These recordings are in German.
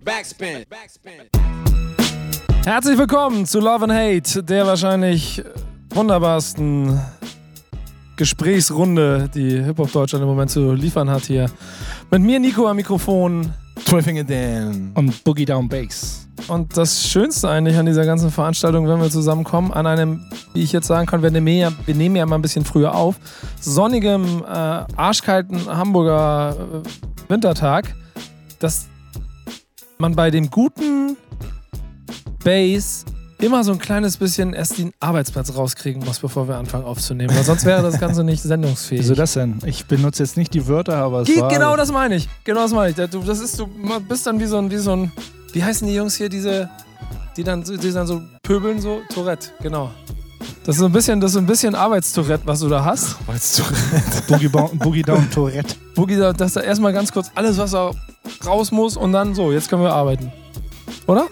Backspin. Herzlich willkommen zu Love and Hate, der wahrscheinlich wunderbarsten Gesprächsrunde, die Hip-Hop Deutschland im Moment zu liefern hat hier. Mit mir Nico am Mikrofon. Twelfinger Dan. Und Boogie Down Bass. Und das Schönste eigentlich an dieser ganzen Veranstaltung, wenn wir zusammenkommen, an einem, wie ich jetzt sagen kann, wir nehmen ja, wir nehmen ja mal ein bisschen früher auf, sonnigem, äh, arschkalten Hamburger äh, Wintertag, dass man bei dem guten Bass immer so ein kleines bisschen erst den Arbeitsplatz rauskriegen muss, bevor wir anfangen aufzunehmen. Weil sonst wäre das Ganze nicht sendungsfähig. Wieso das denn? Ich benutze jetzt nicht die Wörter, aber es Geht, war... genau das meine ich. Genau das meine ich. Du, das ist, du bist dann wie so ein, wie so ein, wie heißen die Jungs hier, diese, die dann, so- die dann so pöbeln, so Tourette, genau. Das ist so ein bisschen, das ist so ein bisschen Arbeitstourette, was du da hast. Du? Boogie, Down Tourette. Boogie, da- dass da erstmal ganz kurz alles, was da raus muss und dann so, jetzt können wir arbeiten. Oder?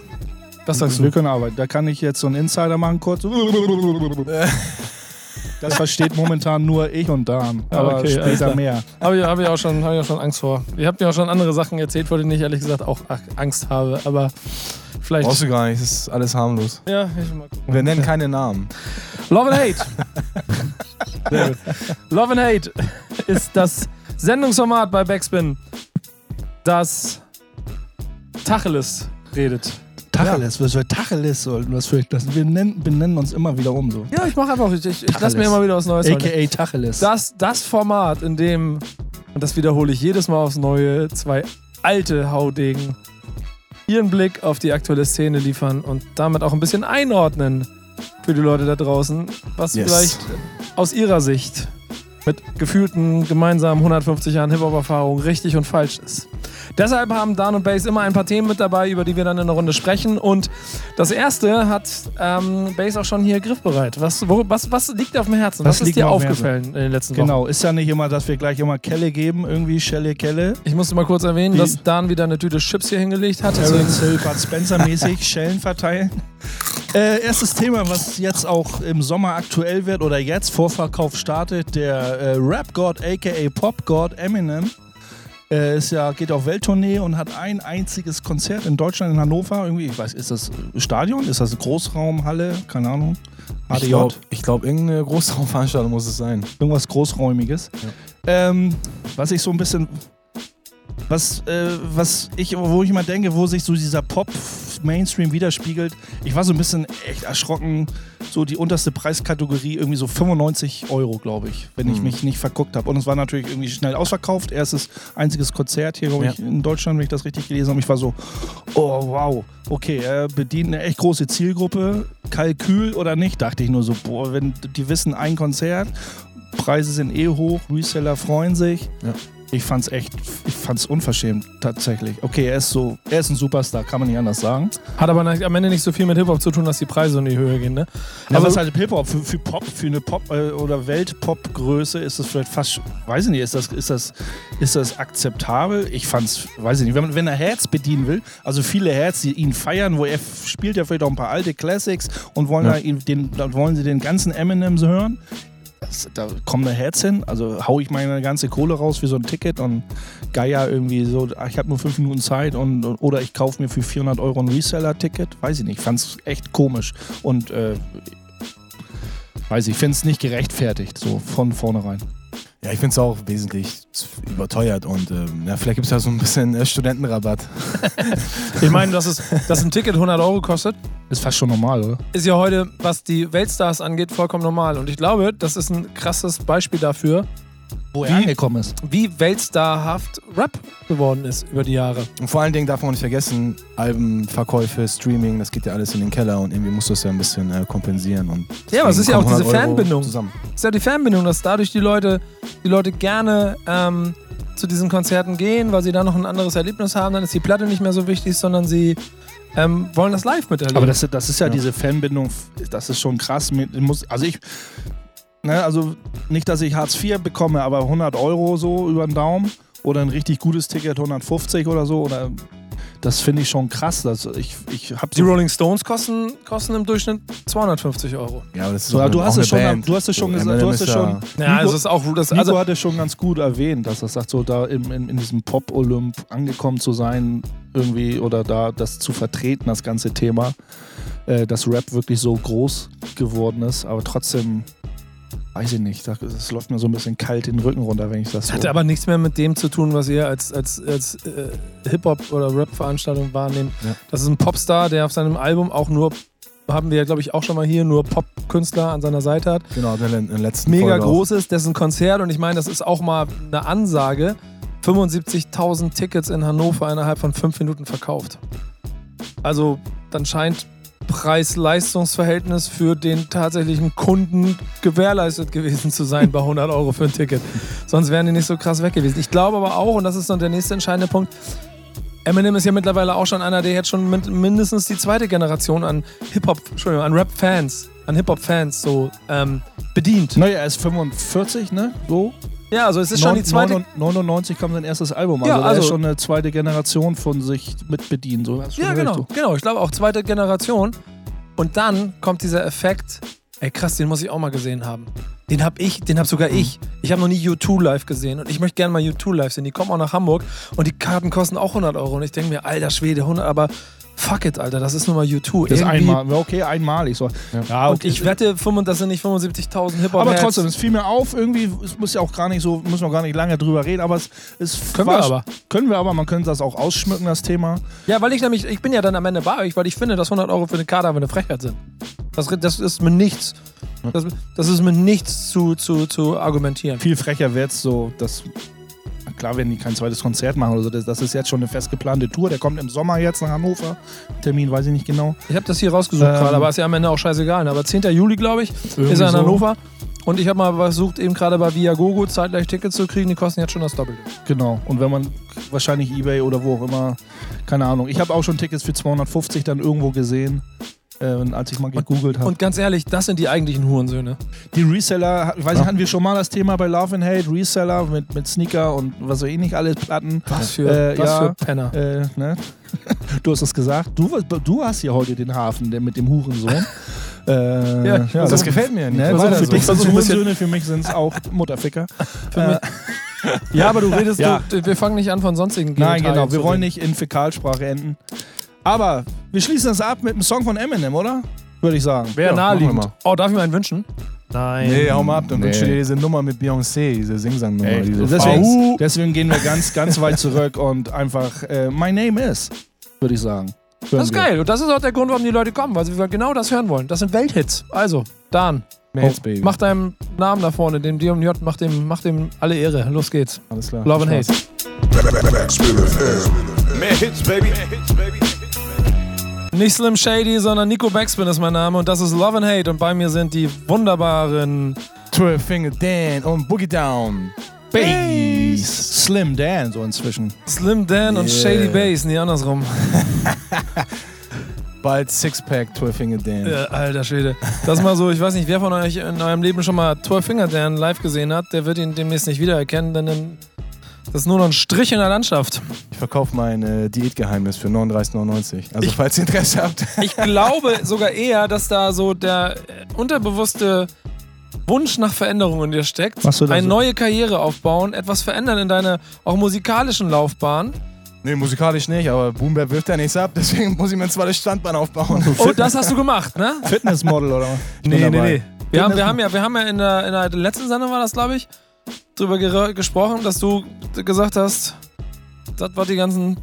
Was sagst Wir du? können arbeiten. Da kann ich jetzt so einen Insider machen, kurz. Das versteht momentan nur ich und Dan. Ah, Aber okay, später mehr. Habe ich, hab ich, auch schon- hab ich auch schon Angst vor. Ihr habt mir auch schon andere Sachen erzählt, vor denen ich ehrlich gesagt auch Angst habe. Aber vielleicht. Brauchst du gar nicht, das ist alles harmlos. ja, ich mal gucken. Wir nennen keine Namen. Love and Hate. Sehr gut. Love and Hate ist das Sendungsformat bei Backspin, das Tacheles redet. Tacheles, was für Tacheles sollten was für das, Wir nennen, benennen uns immer wieder um so. Ja, ich mache einfach, ich, ich, ich lasse mir immer wieder was Neues. AKA Tacheles. Das, das Format, in dem, und das wiederhole ich jedes Mal aufs Neue, zwei alte Haudegen ihren Blick auf die aktuelle Szene liefern und damit auch ein bisschen einordnen für die Leute da draußen, was Yes. vielleicht aus ihrer Sicht mit gefühlten gemeinsamen 150 Jahren Hip-Hop-Erfahrung richtig und falsch ist. Deshalb haben Dan und Bass immer ein paar Themen mit dabei, über die wir dann in der Runde sprechen. Und das erste hat ähm, Bass auch schon hier griffbereit. Was, wo, was, was liegt dir auf dem Herzen? Was, Was ist liegt dir aufgefallen in den letzten Wochen? Genau, ist ja nicht immer, dass wir gleich immer Kelle geben, irgendwie Schelle Kelle. Ich musste mal kurz erwähnen, Wie- dass Dan wieder eine Tüte Chips hier hingelegt hat. Terence Hill, Bud Spencer mäßig Schellen verteilen. Äh, erstes Thema, was jetzt auch im Sommer aktuell wird oder jetzt Vorverkauf startet, der äh, Rap-God aka Pop-God Eminem. Äh, ist ja, geht auf Welttournee und hat ein einziges Konzert in Deutschland, in Hannover. Irgendwie, ich weiß, ist das Stadion? Ist das Großraumhalle? Keine Ahnung. Ich HDJ? glaube, glaub, irgendeine Großraumveranstaltung muss es sein. Irgendwas Großräumiges. Ähm, was ich so ein bisschen. Was, äh, was ich, wo ich immer denke, wo sich so dieser Pop-Mainstream widerspiegelt. Ich war so ein bisschen echt erschrocken. So die unterste Preiskategorie, irgendwie so 95 Euro, glaube ich, wenn ich Hm. mich nicht verguckt habe. Und es war natürlich irgendwie schnell ausverkauft. Erstes, einziges Konzert hier, glaube Ja. ich, in Deutschland, wenn ich das richtig gelesen habe. Ich war so, oh wow, okay, er bedient eine echt große Zielgruppe. Kalkül oder nicht, dachte ich nur so, boah, wenn die wissen, ein Konzert, Preise sind eh hoch, Reseller freuen sich. Ja. Ich fand's echt, ich fand's unverschämt, tatsächlich. Okay, er ist so, er ist ein Superstar, kann man nicht anders sagen. Hat aber am Ende nicht so viel mit Hip-Hop zu tun, dass die Preise in die Höhe gehen, ne? Aber Aber- was halt Hip-Hop, für, für Pop, für eine Pop- äh, oder Welt-Pop-Größe ist das vielleicht fast, weiß ich nicht, ist das, ist das, ist das akzeptabel? Ich fand's, weiß ich nicht, wenn, wenn er Herz bedienen will, also viele Herz, die ihn feiern, wo er spielt ja vielleicht auch ein paar alte Classics und wollen, Ja. ihn, den, dann wollen sie den ganzen Eminem so hören. Das, da kommt eine Herz hin, also hau ich meine ganze Kohle raus für so ein Ticket und Geier irgendwie so, ach, ich habe nur fünf Minuten Zeit und, oder ich kaufe mir für 400 Euro ein Reseller-Ticket, weiß ich nicht, ich fand's echt komisch. Und äh, weiß ich, finde es nicht gerechtfertigt, so von vornherein. Ja, ich finde es auch wesentlich überteuert und ähm, ja, vielleicht gibt es ja so ein bisschen äh, Studentenrabatt. Ich meine, dass, es, dass ein Ticket 100 Euro kostet, Ist fast schon normal, oder? ist ja heute, was die Weltstars angeht, vollkommen normal. Und ich glaube, das ist ein krasses Beispiel dafür, Wo er angekommen ist. wie weltstarhaft Rap geworden ist über die Jahre. Und vor allen Dingen darf man auch nicht vergessen, Albenverkäufe, Streaming, das geht ja alles in den Keller und irgendwie musst du es ja ein bisschen äh, kompensieren. Und Ja, aber es ist ja auch diese kommen 100 Euro Fanbindung. Zusammen. ist ja die Fanbindung, dass dadurch die Leute, die Leute gerne ähm, zu diesen Konzerten gehen, weil sie da noch ein anderes Erlebnis haben. Dann ist die Platte nicht mehr so wichtig, sondern sie ähm, wollen das live miterleben. Aber das, das ist ja, Ja. diese Fanbindung, das ist schon krass. Muss, also ich, ne, also nicht, dass ich Hartz IV bekomme, aber 100 Euro so über den Daumen oder ein richtig gutes Ticket 150 oder so oder das finde ich schon krass. Also ich, ich habe Die Rolling Stones kosten, kosten im Durchschnitt 250 Euro. Ja, aber das ist So, auch du hast auch es schon, Band. du hast es schon So, gesagt, du hast es ist schon. ja- Ja, Nico, also ist auch das, Nico also hat es schon ganz gut erwähnt, dass er sagt, so da in, in, in diesem Pop-Olymp angekommen zu sein, irgendwie oder da das zu vertreten, das ganze Thema, äh, dass Rap wirklich so groß geworden ist, aber trotzdem, weiß ich nicht, das, das läuft mir so ein bisschen kalt den Rücken runter, wenn ich das so. Hat aber nichts mehr mit dem zu tun, was ihr als, als, als äh, Hip-Hop- oder Rap-Veranstaltung wahrnehmt. Ja. Das ist ein Popstar, der auf seinem Album auch nur, haben wir ja, glaube ich, auch schon mal hier, nur Pop-Künstler an seiner Seite hat. Genau, der, in der letzten Mega Folge auch. groß ist, dessen Konzert, und ich meine, das ist auch mal eine Ansage, 75.000 Tickets in Hannover innerhalb von fünf Minuten verkauft. Also dann scheint Preis-Leistungs-Verhältnis für den tatsächlichen Kunden gewährleistet gewesen zu sein bei 100 Euro für ein Ticket. Sonst wären die nicht so krass weg gewesen. Ich glaube aber auch, und das ist dann der nächste entscheidende Punkt, Eminem ist ja mittlerweile auch schon einer, der jetzt schon mindestens die zweite Generation an Hip-Hop, Entschuldigung, an Rap-Fans, an Hip-Hop-Fans so ähm, bedient. naja, er ist 45, ne? So. Ja, also es ist schon die zweite. 99 kam sein erstes Album. Also, Ja, er also- ist schon eine zweite Generation von sich mit bedienen. So, Ja, genau, so. genau. Ich glaube auch zweite Generation. Und dann kommt dieser Effekt. Ey, krass, den muss ich auch mal gesehen haben. Den hab ich, den hab sogar ich. Ich habe noch nie U2 live gesehen und ich möchte gerne mal U2 live sehen. Die kommen auch nach Hamburg und die Karten kosten auch 100 Euro. Und ich denke mir, alter Schwede, 100, aber fuck it, Alter, das ist nur mal U2. Das ist einmal, ja, okay, einmalig. So. Ja, Und ich wette, 25 das sind nicht 75.000 Hip-Hop. aber trotzdem, es fiel mir auf, irgendwie, es muss ja auch gar nicht so, müssen wir gar nicht lange drüber reden, aber es, es Können wir aber. Können wir aber, man könnte das auch ausschmücken, das Thema. Ja, weil ich nämlich, ich bin ja dann am Ende bei euch, weil ich finde, dass 100 Euro für eine Karte eine Frechheit sind. Das, das ist mir nichts. Das, das ist mir nichts zu, zu, zu argumentieren. Viel frecher wäre es so, dass. Klar, wenn die kein zweites Konzert machen oder so, das, das ist jetzt schon eine fest geplante Tour. Der kommt im Sommer jetzt nach Hannover. Termin weiß ich nicht genau. Ich habe das hier rausgesucht Ähm, gerade, aber ist ja am Ende auch scheißegal. ne? Aber 10. Juli, glaube ich, ist er in so. Hannover. Und ich habe mal versucht, eben gerade bei Viagogo zeitgleich Tickets zu kriegen. Die kosten jetzt schon das Doppelte. Genau. Und wenn man wahrscheinlich Ebay oder wo auch immer, keine Ahnung. Ich habe auch schon Tickets für 250 dann irgendwo gesehen, äh, als ich mal gegoogelt habe. Und ganz ehrlich, das sind die eigentlichen Hurensöhne. Die Reseller, ich weiß nicht, hatten wir schon mal das Thema bei Love and Hate, Reseller mit, mit Sneaker und was weiß ich nicht, alles Platten. Was für, Äh, was ja. für Penner. Äh, ne? Du hast es gesagt. Du, du hast hier heute den Hafen der mit dem Hurensohn. Äh, Ja, Das Also, gefällt mir nicht. Ne, ist für dich so? sind es versuch Hurensöhne, für mich sind es auch Mutterficker. Mich. Ja, aber du redest, Ja. du, wir fangen nicht an von sonstigen Nein, Genitalien genau. Wir wollen nicht in Fäkalsprache enden. Aber wir schließen das ab mit einem Song von Eminem, oder? Würde ich sagen. Wäre Ja, naheliegend. Oh, darf ich mir einen wünschen? Nein. Nee, hau mal ab, dann Nee. wünsche dir diese Nummer mit Beyoncé, diese Singsang-Nummer. Deswegen, deswegen gehen wir ganz, ganz weit zurück und einfach äh, My Name is, würde ich sagen. Das ist geil. Und das ist auch der Grund, warum die Leute kommen, weil sie genau das hören wollen. Das sind Welthits. Also, Dan, Mates, Baby. mach deinem Namen da vorne, dem D und J, mach dem, mach dem alle Ehre. Los geht's. Alles klar. Love and Spaß. Hate. Mehr Hits, baby. Nicht Slim Shady, sondern Nico Backspin ist mein Name und das ist Love and Hate. Und bei mir sind die wunderbaren. 12 Finger Dan und Boogie Down. Bass. Slim Dan, so inzwischen. Slim Dan und Yeah. Shady Bass, nie andersrum. Bald Sixpack 12 Finger Dan. Ja, alter Schwede. Das ist mal so, ich weiß nicht, wer von euch in eurem Leben schon mal 12 Finger Dan live gesehen hat, der wird ihn demnächst nicht wiedererkennen, denn dann- das ist nur noch ein Strich in der Landschaft. Ich verkaufe mein äh, Diätgeheimnis für 39,99. Also Ich- falls ihr Interesse habt. Ich glaube sogar eher, dass da so der äh, unterbewusste Wunsch nach Veränderung in dir steckt. Machst du da Eine so- neue Karriere aufbauen, etwas verändern in deiner auch musikalischen Laufbahn. nee, musikalisch nicht, aber Boombap wirft ja nichts ab, deswegen muss ich mir ein zweites Standbein aufbauen. Oh, das hast du gemacht, ne? Fitnessmodel oder was? bin dabei. Wir haben, wir haben ja, wir haben ja in der, in der letzten Sendung war das, glaube ich, drüber gesprochen, dass du gesagt hast, das, was die ganzen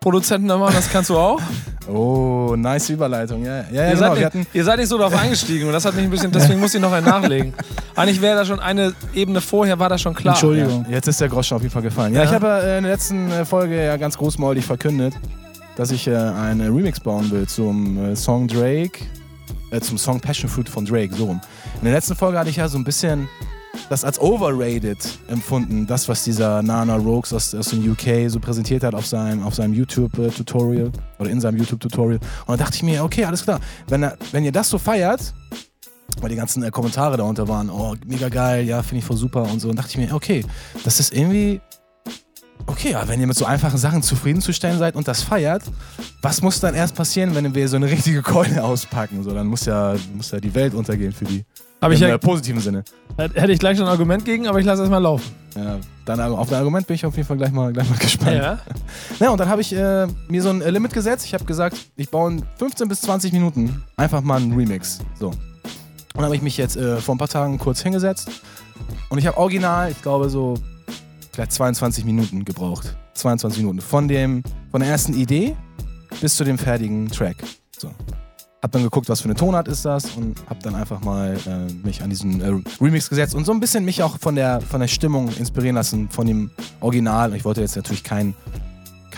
Produzenten da machen, das kannst du auch. Oh, nice Überleitung. Ja, ja, ja ihr, genau. seid nicht, ihr seid nicht so darauf eingestiegen und das hat mich ein bisschen, deswegen muss ich noch einen nachlegen. Eigentlich wäre da schon eine Ebene vorher, war das schon klar. Entschuldigung. ja, jetzt ist der Groschen auf jeden Fall gefallen. Ja, Ja. ich habe äh, in der letzten äh, Folge ja ganz großmäulig verkündet, dass ich äh, einen Remix bauen will zum äh, Song Drake, äh, zum Song Passion Fruit von Drake, so rum. In der letzten Folge hatte ich ja so ein bisschen das als overrated empfunden, das, was dieser Nana Rogues aus, aus dem UK so präsentiert hat auf seinem, auf seinem YouTube-Tutorial oder in seinem YouTube-Tutorial. Und dann dachte ich mir, okay, alles klar, wenn, wenn ihr das so feiert, weil die ganzen äh, Kommentare darunter waren, oh, mega geil, ja, finde ich voll super und so, dann dachte ich mir, okay, das ist irgendwie okay, ja, wenn ihr mit so einfachen Sachen zufriedenzustellen seid und das feiert, was muss dann erst passieren, wenn wir so eine richtige Keule auspacken? So, dann muss ja, muss ja die Welt untergehen für die. Ich Im ja, äh, positiven Sinne. hätte ich gleich schon ein Argument gegen, aber ich lasse es mal laufen. Ja, dann auf dein Argument bin ich auf jeden Fall gleich mal, gleich mal gespannt. Ja, und dann habe ich äh, mir so ein äh, Limit gesetzt. Ich habe gesagt, ich baue in 15 bis 20 Minuten einfach mal einen Remix. So. Und dann habe ich mich jetzt äh, vor ein paar Tagen kurz hingesetzt und ich habe original, ich glaube so vielleicht 22 Minuten gebraucht. 22 Minuten. Von, dem, von der ersten Idee bis zu dem fertigen Track. Hab dann geguckt, was für eine Tonart ist das und hab dann einfach mal äh, mich an diesen äh, Remix gesetzt und so ein bisschen mich auch von der, von der Stimmung inspirieren lassen, von dem Original. Und ich wollte jetzt natürlich keinen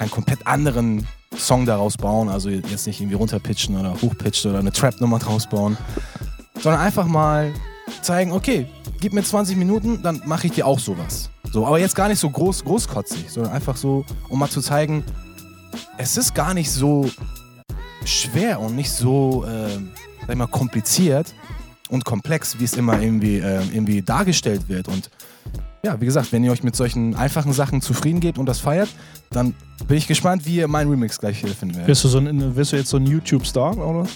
keinen komplett anderen Song daraus bauen, also jetzt nicht irgendwie runterpitchen oder hochpitchen oder eine Trap-Nummer draus bauen, sondern einfach mal zeigen, okay, gib mir 20 Minuten, dann mache ich dir auch sowas. So, aber jetzt gar nicht so groß, großkotzig, sondern einfach so, um mal zu zeigen, es ist gar nicht so schwer und nicht so, äh, sag ich mal, kompliziert und komplex, wie es immer irgendwie, äh, irgendwie dargestellt wird. Und ja, wie gesagt, wenn ihr euch mit solchen einfachen Sachen zufrieden gebt und das feiert, dann bin ich gespannt, wie ihr meinen Remix gleich hier finden werdet. Wirst du, so du jetzt so ein YouTube-Star, oder?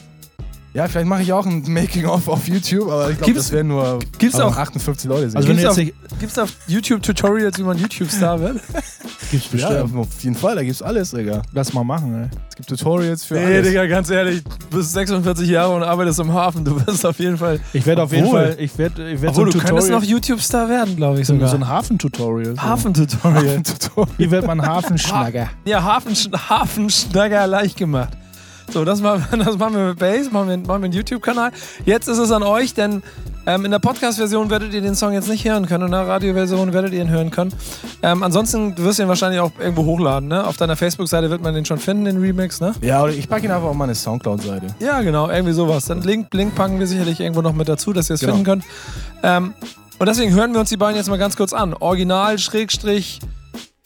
Ja, vielleicht mache ich auch ein Making-of auf YouTube, aber ich glaube, das werden nur gibt's auch- 58 Leute sehen. Also wenn Gibt's jetzt auf, gibt's auf YouTube Tutorials, wie man YouTube-Star wird? gibt's ja, bestimmt. auf jeden Fall, da gibt's alles, Digga. Lass mal machen, ey. Es gibt Tutorials für Nee, alles. Digga, ganz ehrlich, du bist 46 Jahre und arbeitest im Hafen. Du wirst auf jeden Fall. Ich werde auf jeden Fall, ich werde ich werd so Obwohl, ein du könntest noch YouTube-Star werden, glaube ich so, ein- sogar. so ein Hafen-Tutorial. So. Hafen-Tutorial. Wie wird man Hafenschnagger? Ja, Hafen, Hafenschnagger leicht gemacht. So, das machen, wir- das machen wir mit Bass, machen wir, machen wir einen YouTube-Kanal. Jetzt ist es an euch, denn ähm, in der Podcast-Version werdet ihr den Song jetzt nicht hören können. In der Radio-Version werdet ihr ihn hören können. Ähm, ansonsten wirst du ihn wahrscheinlich auch irgendwo hochladen. Ne? Auf deiner Facebook-Seite wird man den schon finden, den Remix. Ne? Ja, oder ich packe ihn einfach auf meine Soundcloud-Seite. Ja, genau, irgendwie sowas. Dann Link, Link packen wir sicherlich irgendwo noch mit dazu, dass ihr es Genau. finden könnt. Ähm, und deswegen hören wir uns die beiden jetzt mal ganz kurz an. Original, Schrägstrich,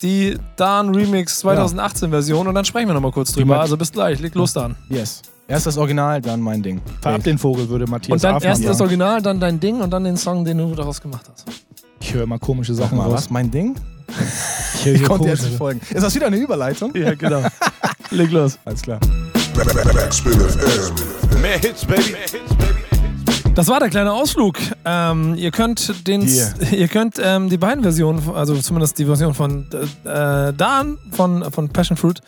die Dan Remix 2018 Version und dann sprechen wir nochmal kurz drüber. Also bis gleich, leg los Dan. Yes. Erst das Original, dann mein Ding. Verab den Vogel, würde Matthias Und dann Afmann erst das sagen. Original, dann dein Ding und dann den Song, den du daraus gemacht hast. Ich höre immer komische Sachen mal, raus. was? Mein Ding? Ich, höre Ich konnte jetzt nicht folgen. Ist das wieder eine Überleitung? Ja, genau. leg los. Alles klar. Backspin FM. Mehr Hits, baby. Das war der kleine Ausflug. Ähm, ihr könnt den, Dir. ihr könnt ähm, die beiden Versionen, also zumindest die Version von äh, Dan von, von Passion Fruit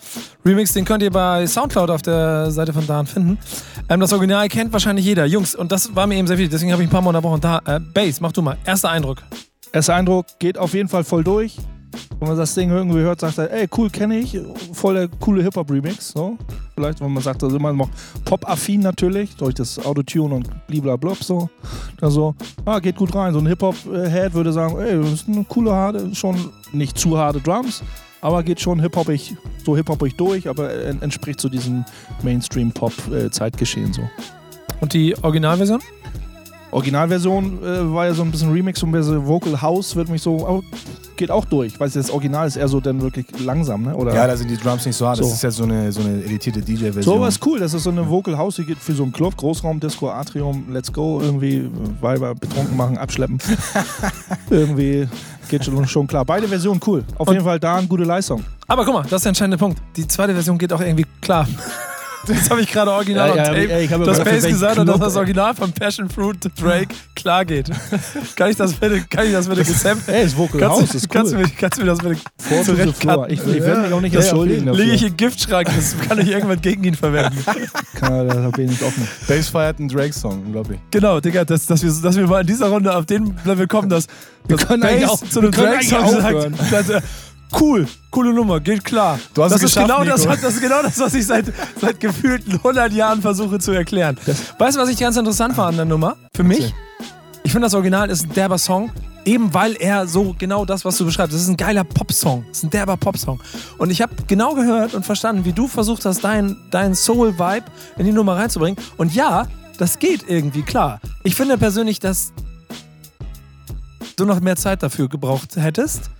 Remix, den könnt ihr bei Soundcloud auf der Seite von Dan finden. Ähm, das Original kennt wahrscheinlich jeder. Jungs, und das war mir eben sehr wichtig, deswegen habe ich ein paar Mal unterbrochen. Da, äh, Bass, mach du mal. Erster Eindruck. Erster Eindruck geht auf jeden Fall voll durch. Wenn man das Ding irgendwie hört, sagt er, ey, cool, kenne ich. Voll der coole Hip-Hop-Remix. So. Vielleicht, wenn man sagt, ist immer noch Pop-affin natürlich, durch das Autotune und blablabla. So. Also, ah, geht gut rein. So ein Hip-Hop-Head würde sagen, ey, das ist eine coole, harte, schon nicht zu harte Drums, aber geht schon hip-hopig, so hip-hopig durch, aber en- entspricht so diesem Mainstream-Pop-Zeitgeschehen so. Und die Originalversion? Originalversion äh, war ja so ein bisschen Remix, so ein bisschen Vocal House, wird mich so, aber geht auch durch. Weil das Original ist eher so dann wirklich langsam, ne? Oder Ja, da sind die Drums nicht so hart. Das So. ist jetzt so eine, so eine editierte DJ-Version. so was cool, das ist so eine Vocal House, die geht für so einen Club, Großraum, Disco, Atrium, Let's Go, irgendwie Weiber betrunken machen, abschleppen. irgendwie geht schon, schon klar. Beide Versionen cool. Auf Und- jeden Fall da eine gute Leistung. Aber guck mal, das ist der entscheidende Punkt. Die zweite Version geht auch irgendwie klar. Das habe ich gerade original Ja, ja, tape, ich dass überlegt, Bass gesagt hat, dass das. Original von Passion Fruit Drake klar geht. kann ich das bitte, kann ich das bitte gesampelt? Ey, das Vocal Kannst, House du- ist kannst, du cool. mir, kannst du mir das bitte Four to the zurecht floor. cutten? Ich, ich werde mich auch nicht Ja, ja, entschuldigen dafür. Lege ich in Giftschrank, das kann ich irgendwann gegen ihn verwenden. Kann, da bin ich nicht offen. Bass feiert einen Drake-Song, unglaublich. Genau, Digga, dass, dass, wir, dass wir mal in dieser Runde auf den Level kommen, dass eigentlich auch- zu einem Drake-Song sagt, dass er, cool, coole Nummer, geht klar. Du hast das, es ist geschafft, genau das, Nico. das ist genau das, was ich seit, seit gefühlten 100 Jahren versuche zu erklären. weißt du, was ich ganz interessant war an der Nummer? Für mich? Ich finde, das Original ist ein derber Song, eben weil er so genau das, was du beschreibst, das ist ein geiler Popsong, das ist ein derber Popsong. Und ich habe genau gehört und verstanden, wie du versucht hast, deinen dein Soul-Vibe in die Nummer reinzubringen. Und ja, das geht irgendwie, klar. Ich finde persönlich, dass du noch mehr Zeit dafür gebraucht hättest.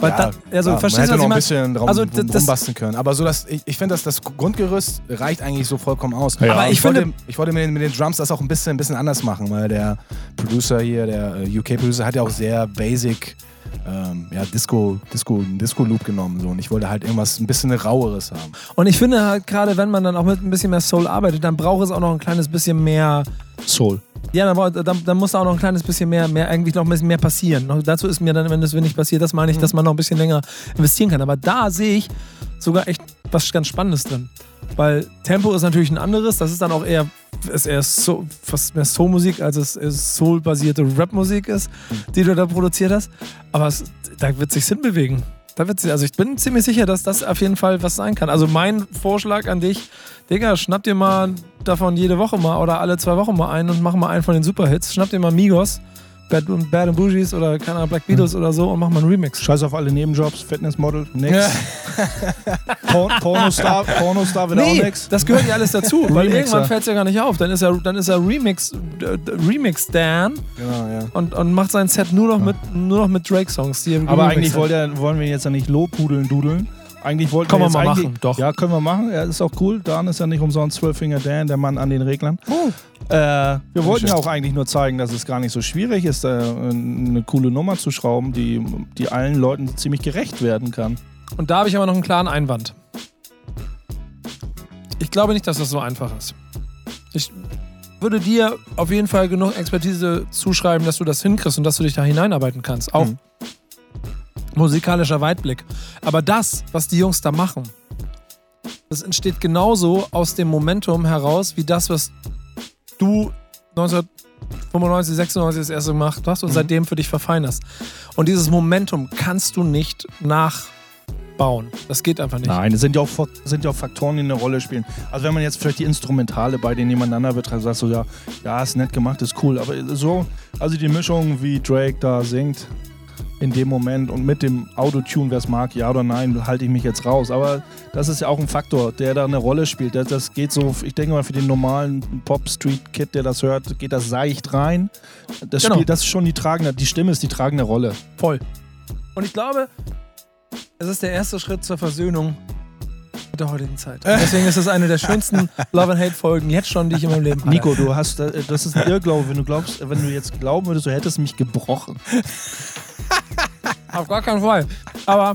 Weil dann, also, ja, verstehst man du, hätte was noch ein bisschen drum, Also, rumbasteln können. Aber so das, ich, ich finde, dass das Grundgerüst reicht eigentlich so vollkommen aus. Ja. Aber ich ich, wollte, ich wollte mit den, mit den Drums das auch ein bisschen, ein bisschen anders machen, weil der Producer hier, der äh, UK-Producer, hat ja auch sehr basic ähm, ja, Disco, Disco, Disco Loop genommen. So. Und ich wollte halt irgendwas ein bisschen raueres haben. Und ich finde halt gerade, wenn man dann auch mit ein bisschen mehr Soul arbeitet, dann braucht es auch noch ein kleines bisschen mehr. Soul. Ja, dann, dann, dann muss da auch noch ein kleines bisschen mehr, mehr eigentlich noch ein bisschen mehr passieren. Noch, dazu ist mir dann, wenn das nicht passiert, das meine ich, dass man noch ein bisschen länger investieren kann. Aber da sehe ich sogar echt was ganz Spannendes drin. Weil Tempo ist natürlich ein anderes, das ist dann auch eher, ist eher so, fast mehr Soul-Musik, als es es Soul-basierte Rap-Musik ist, die du da produziert hast. Aber es, da wird sich hinbewegen. Da wird sich, also ich bin ziemlich sicher, dass das auf jeden Fall was sein kann. Also mein Vorschlag an dich, Digga, schnapp dir mal davon jede Woche mal oder alle zwei Wochen mal einen und mach mal einen von den Superhits. Schnapp dir mal Migos, Bad, Bad and Bougies oder keine Ahnung, Black Beatles oder so und mach mal einen Remix. Scheiß auf alle Nebenjobs, Fitnessmodel, nix. Por Pornostar, Pornostar auch Nee, nix. das gehört ja alles dazu, weil Remixer. irgendwann fällt es ja gar nicht auf. Dann ist er, dann ist er Remix, äh, Remix Dan Genau, ja. und, und macht sein Set nur noch mit, nur noch mit Drake-Songs. er Aber eigentlich wollt ihr, wollen wir jetzt ja nicht lobhudeln, dudeln. Eigentlich wollten Können wir jetzt mal eigentlich- machen, doch. Ja, können wir machen. Ja, ist auch cool. Dan ist ja nicht umsonst Zwölffinger Dan, der Mann an den Reglern. Oh. Äh, wir wollten ja auch eigentlich nur zeigen, dass es gar nicht so schwierig ist, äh, eine coole Nummer zu schrauben, die, die allen Leuten ziemlich gerecht werden kann. Und da habe ich aber noch einen klaren Einwand. Ich glaube nicht, dass das so einfach ist. Ich würde dir auf jeden Fall genug Expertise zuschreiben, dass du das hinkriegst und dass du dich da hineinarbeiten kannst. Auch Mhm. Musikalischer Weitblick. Aber das, was die Jungs da machen, das entsteht genauso aus dem Momentum heraus, wie das, was du 1995, 96 das erste gemacht hast und seitdem für dich verfeinerst. Und dieses Momentum kannst du nicht nachbauen. Das geht einfach nicht. Nein, es sind ja, auch, sind ja auch Faktoren, die eine Rolle spielen. Also wenn man jetzt vielleicht die Instrumentale bei denen nebeneinander betrachtet, sagst du ja, ja, ist nett gemacht, ist cool. Aber so, also die Mischung, wie Drake da singt in dem Moment und mit dem Autotune, wer es mag, ja oder nein, halte ich mich jetzt raus. Aber das ist ja auch ein Faktor, der da eine Rolle spielt. Das, das geht so, ich denke mal, für den normalen Pop-Street-Kid, der das hört, geht das seicht rein. Das, Genau. spielt, das ist schon die tragende, die Stimme ist die tragende Rolle. Voll. Und ich glaube, es ist der erste Schritt zur Versöhnung der heutigen Zeit. Deswegen ist es eine der schönsten Love and Hate Folgen jetzt schon, die ich in meinem Leben hatte. Nico, du hast, äh, das ist ein Irrglaube, wenn du glaubst, wenn du jetzt glauben würdest, du hättest mich gebrochen. Auf gar keinen Fall. Aber,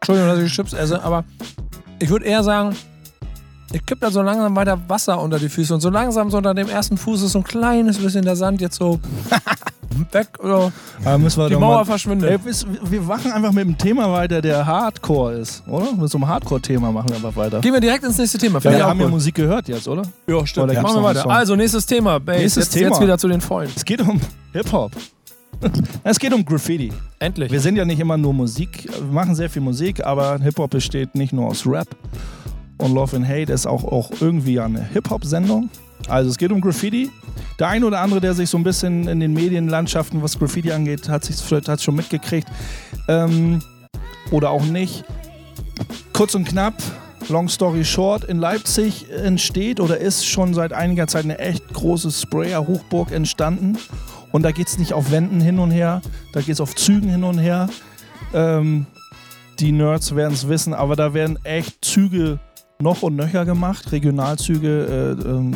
Entschuldigung, dass ich Chips esse, aber ich würde eher sagen, ich kipp da so langsam weiter Wasser unter die Füße und so langsam so unter dem ersten Fuß ist so ein kleines bisschen der Sand jetzt so weg. Müssen wir Die Mauer mal, verschwindet. Ey, wir machen einfach mit dem Thema weiter, der Hardcore ist, oder? Mit so einem Hardcore-Thema machen wir einfach weiter. Gehen wir direkt ins nächste Thema. Ja, wir haben ja gut. Musik gehört jetzt, oder? Ja, stimmt. Oder Machen wir weiter. Also, nächstes Thema. Bass. Nächstes jetzt, Thema. jetzt wieder zu den Vollen. Es geht um Hip-Hop. Es geht um Graffiti. Endlich. Wir sind ja nicht immer nur Musik, wir machen sehr viel Musik, aber Hip-Hop besteht nicht nur aus Rap. Und Love and Hate ist auch, auch irgendwie eine Hip-Hop-Sendung. Also es geht um Graffiti. Der ein oder andere, der sich so ein bisschen in den Medienlandschaften, was Graffiti angeht, hat sich vielleicht hat schon mitgekriegt. Ähm, oder auch nicht. Kurz und knapp, long story short, in Leipzig entsteht oder ist schon seit einiger Zeit eine echt große Sprayer-Hochburg entstanden. Und da geht es nicht auf Wänden hin und her, da geht es auf Zügen hin und her. Ähm, die Nerds werden es wissen, aber da werden echt Züge noch und nöcher gemacht. Regionalzüge, äh, ähm,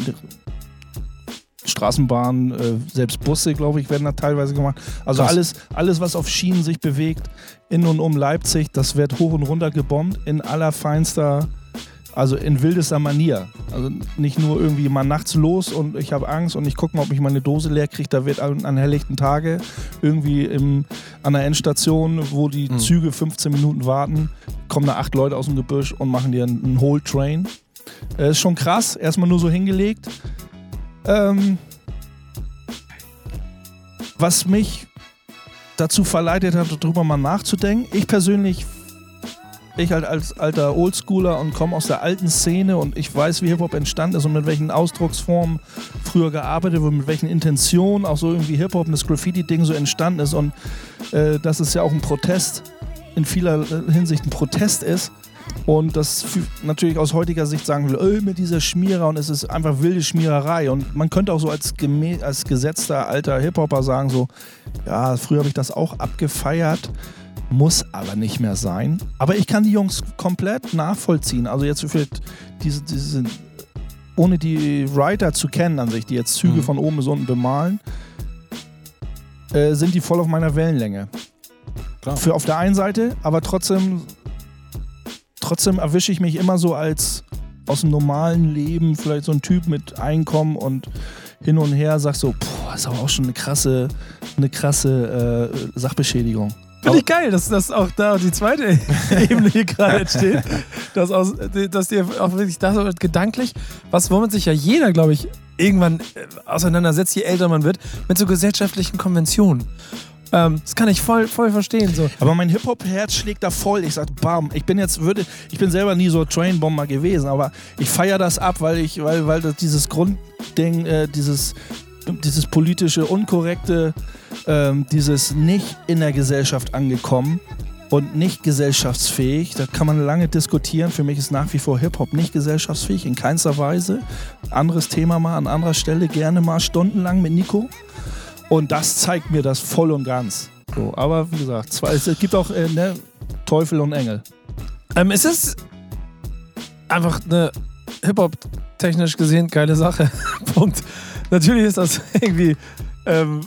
Straßenbahnen, äh, selbst Busse, glaube ich, werden da teilweise gemacht. Also Krass. alles, alles, was auf Schienen sich bewegt, in und um Leipzig, das wird hoch und runter gebombt in allerfeinster, also in wildester Manier. Also nicht nur irgendwie mal nachts los und ich habe Angst und ich gucke mal, ob ich meine Dose leer kriege. Da wird an, an helllichten Tage irgendwie im, an der Endstation, wo die Mhm. Züge 15 Minuten warten, kommen da acht Leute aus dem Gebüsch und machen dir einen, einen Whole Train. Äh, ist schon krass, erstmal nur so hingelegt. Ähm, was mich dazu verleitet hat, darüber mal nachzudenken. Ich persönlich, ich halt als alter Oldschooler und komme aus der alten Szene und ich weiß, wie Hip-Hop entstanden ist und mit welchen Ausdrucksformen früher gearbeitet wurde, mit welchen Intentionen auch so irgendwie Hip-Hop und das Graffiti-Ding so entstanden ist und äh, dass es ja auch ein Protest in vieler Hinsicht ein Protest ist. Und das natürlich aus heutiger Sicht sagen will, öh, mit dieser Schmierer und es ist einfach wilde Schmiererei. Und man könnte auch so als, als gesetzter alter Hip-Hopper sagen, so, ja, früher habe ich das auch abgefeiert, muss aber nicht mehr sein. Aber ich kann die Jungs komplett nachvollziehen. Also jetzt für diese, diese ohne die Writer zu kennen an sich, die jetzt Züge Mhm. von oben bis unten bemalen, äh, sind die voll auf meiner Wellenlänge. Klar. Für auf der einen Seite, aber trotzdem, trotzdem erwische ich mich immer so als aus dem normalen Leben, vielleicht so ein Typ mit Einkommen und hin und her, sag so, boah, ist aber auch schon eine krasse, eine krasse äh, Sachbeschädigung. Finde ich geil, dass, dass auch da die zweite Ebene hier gerade entsteht. Dass, aus, dass dir auch wirklich da so gedanklich, was womit sich ja jeder, glaube ich, irgendwann äh, auseinandersetzt, je älter man wird, mit so gesellschaftlichen Konventionen. Ähm, das kann ich voll, voll verstehen. So. Aber mein Hip-Hop-Herz schlägt da voll. Ich sag, bam, ich bin jetzt, würde, ich bin selber nie so Trainbomber gewesen, aber ich feiere das ab, weil ich, weil, weil das dieses Grundding, äh, dieses, dieses politische, unkorrekte, ähm, dieses nicht in der Gesellschaft angekommen und nicht gesellschaftsfähig. Da kann man lange diskutieren. Für mich ist nach wie vor Hip-Hop nicht gesellschaftsfähig, in keinster Weise. Anderes Thema mal an anderer Stelle, gerne mal stundenlang mit Nico. Und das zeigt mir das voll und ganz. So, aber wie gesagt, zwei, es gibt auch äh, ne, Teufel und Engel. Ähm, es ist einfach eine Hip-Hop-technisch gesehen geile Sache. Punkt. Natürlich ist das irgendwie ähm,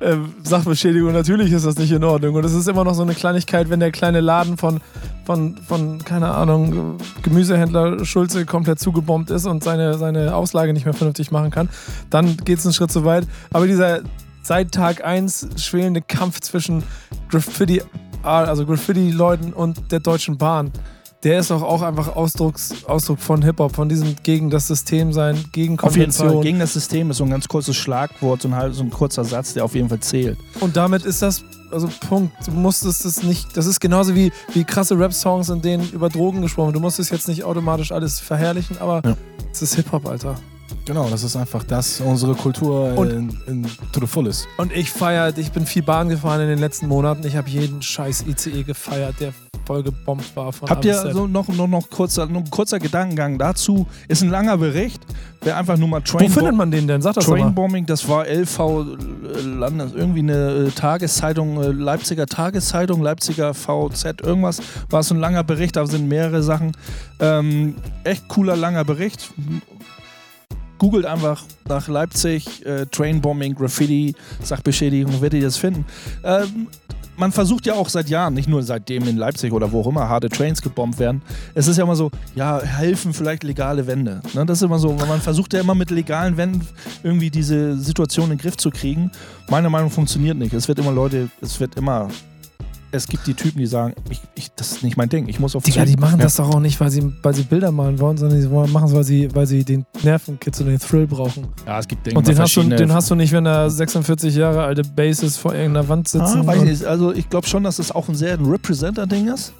ähm, Sachbeschädigung, natürlich ist das nicht in Ordnung. Und es ist immer noch so eine Kleinigkeit, wenn der kleine Laden von, von, von keine Ahnung, Gemüsehändler Schulze komplett zugebombt ist und seine, seine Auslage nicht mehr vernünftig machen kann, dann geht es einen Schritt zu weit. Aber dieser seit Tag 1 schwelende Kampf zwischen Graffiti, also Graffiti-Leuten und der Deutschen Bahn, der ist auch, auch einfach Ausdrucks, Ausdruck von Hip-Hop, von diesem gegen das System sein, gegen Auf jeden Konvention. Fall. Gegen das System ist so ein ganz kurzes Schlagwort, so ein, halb- so ein kurzer Satz, der auf jeden Fall zählt. Und damit ist das, also Punkt, du musstest es nicht, das ist genauso wie, wie krasse Rap-Songs, in denen über Drogen gesprochen wird. Du musst es jetzt nicht automatisch alles verherrlichen, aber Ja. es ist Hip-Hop, Alter. Genau, das ist einfach das, unsere Kultur Und- in, in, to the fullest. Und ich feiere, ich bin viel Bahn gefahren in den letzten Monaten. Ich habe jeden scheiß ICE gefeiert, der voll gebombt war von Habt ihr so noch, noch, noch kurzer, noch ein kurzer Gedankengang dazu? Ist ein langer Bericht. Wer einfach nur mal Wo Train findet man den denn? Sag das. Trainbombing, das war LV äh, Landes, irgendwie eine äh, Tageszeitung, äh, Leipziger Tageszeitung, Leipziger VZ, irgendwas. War so ein langer Bericht, da sind mehrere Sachen. Ähm, echt cooler, langer Bericht. Googelt einfach nach Leipzig, äh, Trainbombing, Graffiti, Sachbeschädigung, werdet ihr das finden. Ähm, man versucht ja auch seit Jahren, nicht nur seitdem in Leipzig oder wo auch immer harte Trains gebombt werden. Es ist ja immer so, ja, helfen vielleicht legale Wände. Ne, das ist immer so, man versucht ja immer mit legalen Wänden irgendwie diese Situation in den Griff zu kriegen. Meiner Meinung nach funktioniert nicht. Es wird immer Leute, es wird immer, es gibt die Typen, die sagen, ich, ich, das ist nicht mein Ding, ich muss auf Digga, Zug. die machen Ja. das doch auch nicht, weil sie, weil sie Bilder malen wollen, sondern sie machen es, weil sie, weil sie den Nervenkitzel und den Thrill brauchen. Ja, es gibt Dinge, Und den hast, du, den hast du nicht, wenn da 46 Jahre alte Bases vor irgendeiner Wand sitzen. Ah, weiß ich nicht. Also ich glaube schon, dass das auch ein sehr ein Representer-Ding ist.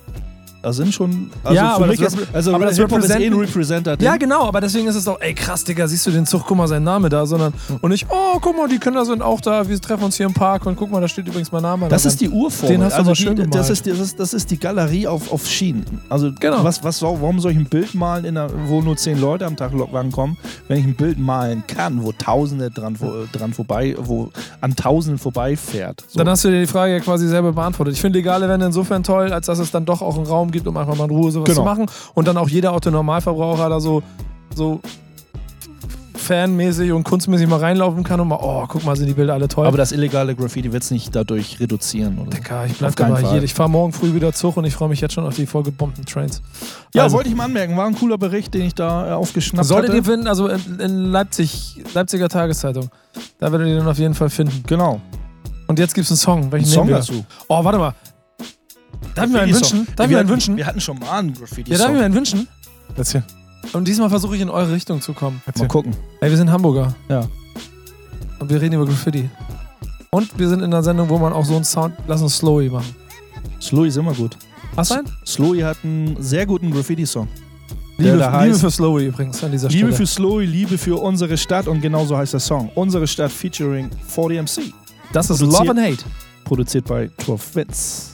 Da sind schon. Also Ja, aber das ist, also aber das Hip-Hop ist eh ein Representer-Ding. Ja, genau, aber deswegen ist es doch, ey krass, Digga, siehst du den Zug, guck mal, sein Name da, sondern und nicht, oh, guck mal, die Kinder sind auch da, wir treffen uns hier im Park und guck mal, da steht übrigens mein Name. Das da ist die Urform. Den hast du also aber schön die, das, ist, die- das, ist, das ist die Galerie auf, auf Schienen. Also Genau. was, was, warum soll ich ein Bild malen, in einer, wo nur zehn Leute am Tag rankommen, wenn ich ein Bild malen kann, wo Tausende dran, wo, dran vorbei, wo an Tausenden vorbeifährt. So. Dann hast du dir die Frage ja quasi selber beantwortet. Ich finde legale Wände insofern toll, als dass es dann doch auch einen Raum gibt, um einfach mal in Ruhe sowas Genau. zu machen. Und dann auch jeder Autonormalverbraucher da so, so fanmäßig und kunstmäßig mal reinlaufen kann und mal, oh, guck mal, sind die Bilder alle toll. aber das illegale Graffiti wird es nicht dadurch reduzieren. Oder? Digga, ich bleib dabei hier. Ich fahre morgen früh wieder Zug und ich freue mich jetzt schon auf die vollgebombten Trains. Ja, Also- wollte ich mal anmerken. War ein cooler Bericht, den ich da äh, aufgeschnappt Solltet hatte. ihr finden, also in, Leipzig, Leipziger Tageszeitung. Da werdet ihr den auf jeden Fall finden. Genau. Und jetzt gibt's einen Song. Welchen Ein Song dazu. Oh, warte mal. Darf ich mir einen Graffiti-Song. wünschen? Darf ich wir, mir einen hatten- wünschen? wir hatten schon mal einen Graffiti. Ja, darf ich mir einen wünschen? Erzähl. Und diesmal versuche ich in eure Richtung zu kommen. Mal gucken. Ey, wir sind Hamburger. Ja. Und wir reden über Graffiti. Und wir sind in einer Sendung, wo man auch so einen Sound. Lass uns Slowy machen. Slowy ist immer gut. Hast du einen? Slowy hat einen sehr guten Graffiti-Song. Liebe, da Liebe heißt- für Slowy übrigens an dieser Liebe Stelle. für Slowy, Liebe für unsere Stadt und genauso heißt der Song. Unsere Stadt featuring 40MC. das ist produziert- Love and Hate. Produziert bei 12 Wins.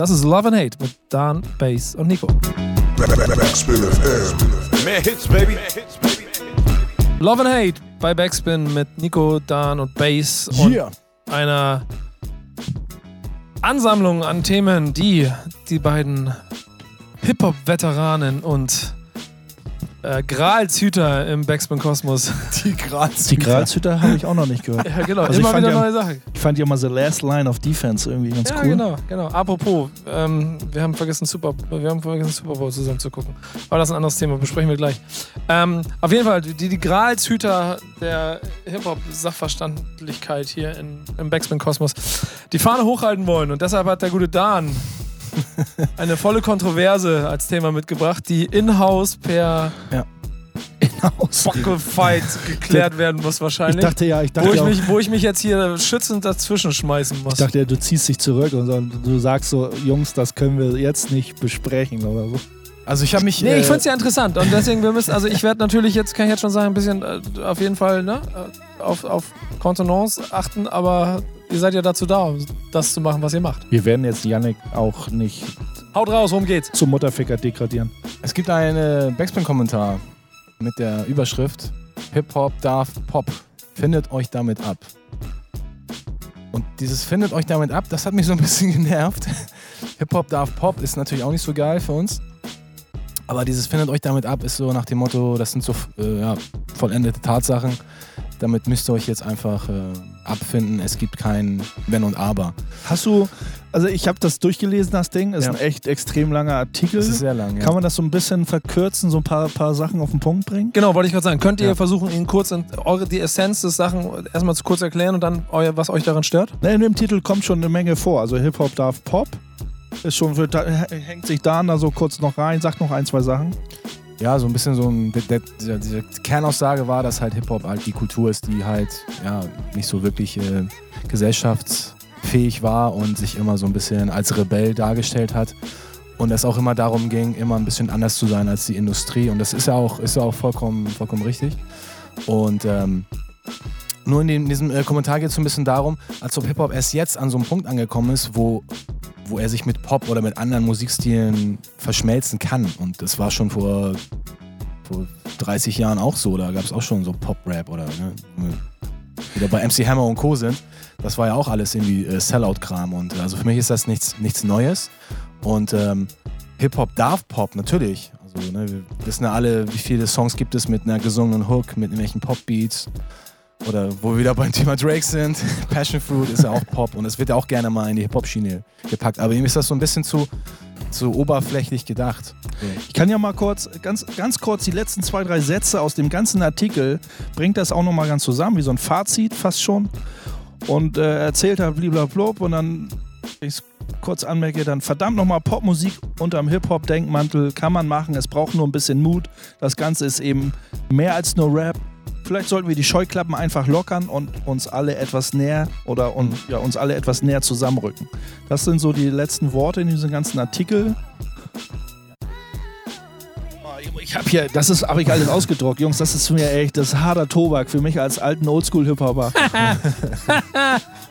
Das ist Love and Hate mit Dan, Bass und Nico. Backspin FM. Mehr Hits, baby. Love and Hate bei Backspin mit Nico, Dan und Bass und Yeah. einer Ansammlung an Themen, die die beiden Hip-Hop-Veteranen und äh, Gralshüter im Backspin-Kosmos. Die Graz. Die Gralshüter habe ich auch noch nicht gehört. Ja, genau. Also ich Immer fand wieder ja- neue Sachen. Ich fand ja mal The Last Line of Defense irgendwie ganz Ja, cool. genau, genau. Apropos, ähm, wir haben vergessen Super, wir haben vergessen Super Bowl zusammen zu gucken. Aber das ist ein anderes Thema, besprechen wir gleich. Ähm, auf jeden Fall, die, die Gralshüter der Hip-Hop-Sachverstandlichkeit hier in, im Backspin-Kosmos, die Fahne hochhalten wollen. Und deshalb hat der gute Dan eine volle Kontroverse als Thema mitgebracht, die in-house per Hinaus. Buckle-Fight geklärt werden muss Ich wahrscheinlich. dachte ja, ich wo, dachte, ich auch, mich, wo ich mich jetzt hier schützend dazwischen schmeißen muss. ich dachte ja, du ziehst dich zurück und so- du sagst so, Jungs, das können wir jetzt nicht besprechen oder so. Also ich habe mich. Nee, ich äh, finde es ja interessant und deswegen, wir müssen, also ich werde natürlich jetzt, kann ich jetzt schon sagen, ein bisschen äh, auf jeden Fall ne, äh, auf, auf Kontenance achten, aber ihr seid ja dazu da, um das zu machen, was ihr macht. Wir werden jetzt Yannick auch nicht Haut raus, worum geht's? zum Mutterficker degradieren. Es gibt einen Backspin-Kommentar mit der Überschrift Hip-Hop darf Pop. Findet euch damit ab. Und dieses findet euch damit ab, das hat mich so ein bisschen genervt. Hip-Hop darf Pop ist natürlich auch nicht so geil für uns. Aber dieses findet euch damit ab ist so nach dem Motto, das sind so äh, ja, vollendete Tatsachen. Damit müsst ihr euch jetzt einfach äh, abfinden. Es gibt kein Wenn und Aber. Hast du, also ich habe das durchgelesen, das Ding, ist Ja. ein echt extrem langer Artikel. Das ist sehr lang. Ja. Kann man das so ein bisschen verkürzen, so ein paar, paar Sachen auf den Punkt bringen? Genau, wollte ich gerade sagen. Könnt ihr Ja. versuchen, Ihnen kurz in, eure, die Essenz des Sachen erstmal zu kurz erklären und dann euer, was euch daran stört? Ne, in dem Titel kommt schon eine Menge vor. Also Hip-Hop darf Pop. Ist schon, hängt sich da da so kurz noch rein, sagt noch ein, zwei Sachen. Ja, so ein bisschen so ein. Diese Kernaussage war, dass halt Hip-Hop halt die Kultur ist, die halt ja nicht so wirklich äh, gesellschaftsfähig war und sich immer so ein bisschen als Rebell dargestellt hat. Und es auch immer darum ging, immer ein bisschen anders zu sein als die Industrie. Und das ist ja auch, ist ja auch vollkommen, vollkommen richtig. Und ähm, nur in, dem, in diesem äh, Kommentar geht es so ein bisschen darum, als ob Hip-Hop erst jetzt an so einem Punkt angekommen ist, wo, wo er sich mit Pop oder mit anderen Musikstilen verschmelzen kann. Und das war schon vor, vor 30 Jahren auch so. Da gab es auch schon so Pop-Rap oder ne, wieder bei MC Hammer und Co. sind. Das war ja auch alles irgendwie äh, Sellout-Kram. Und also für mich ist das nichts, nichts Neues. Und ähm, Hip-Hop darf Pop, natürlich. Also, ne, wir wissen ja alle, wie viele Songs gibt es mit einer gesungenen Hook, mit irgendwelchen Pop-Beats. Oder wo wir wieder beim Thema Drake sind. Passion Fruit ist ja auch Pop und es wird ja auch gerne mal in die Hip-Hop-Schiene gepackt. Aber ihm ist das so ein bisschen zu, zu oberflächlich gedacht. Ich kann ja mal kurz, ganz, ganz kurz die letzten zwei, drei Sätze aus dem ganzen Artikel, bringt das auch nochmal ganz zusammen, wie so ein Fazit fast schon. Und äh, erzählt hat blablabla und dann, wenn ich es kurz anmerke, dann verdammt nochmal Popmusik unterm Hip-Hop-Denkmantel kann man machen, es braucht nur ein bisschen Mut. Das Ganze ist eben mehr als nur Rap. Vielleicht sollten wir die Scheuklappen einfach lockern und uns alle etwas näher oder und, ja, uns alle etwas näher zusammenrücken. Das sind so die letzten Worte in diesem ganzen Artikel. Ich habe hier, das ist, habe ich alles ausgedruckt, Jungs. Das ist mir echt, das harter Tobak für mich als alten Oldschool-Hip-Hopper.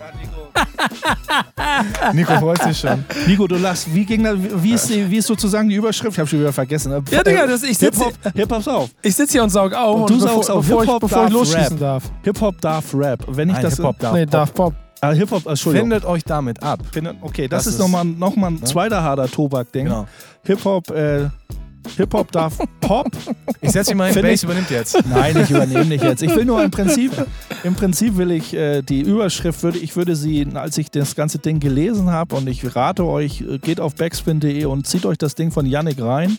Nico freut sich schon. Nico, du lachst. Wie ging das? Wie ist, wie ist sozusagen die Überschrift? Ich habe schon wieder vergessen. Ja, Digga, das- ich sitz- Hip-Hop, Hip-Hop auf. Ich sitze hier und saug auf Und du bevor, saugst auf. bevor, ich, Hip-Hop bevor ich darf losschießen Rap. darf. Hip-Hop darf Rap. Wenn ich Nein, das. Hip-Hop darf Nee, Pop. darf Pop. Ah, Hip-Hop, Entschuldigung. Findet euch damit ab. Findet, okay, das, Das ist ist- nochmal noch mal ein ne? zweiter harter Tobak-Ding. Genau. Hip-Hop, äh, Hip-Hop darf Pop. Ich setze ihn mal hin, Bass ich- übernimmt jetzt. Nein, ich übernehme nicht jetzt. Ich will nur im Prinzip, im Prinzip will ich äh, die Überschrift, würde, ich würde sie, als ich das ganze Ding gelesen habe und ich rate euch, äh, geht auf backspin.de und zieht euch das Ding von Yannick rein.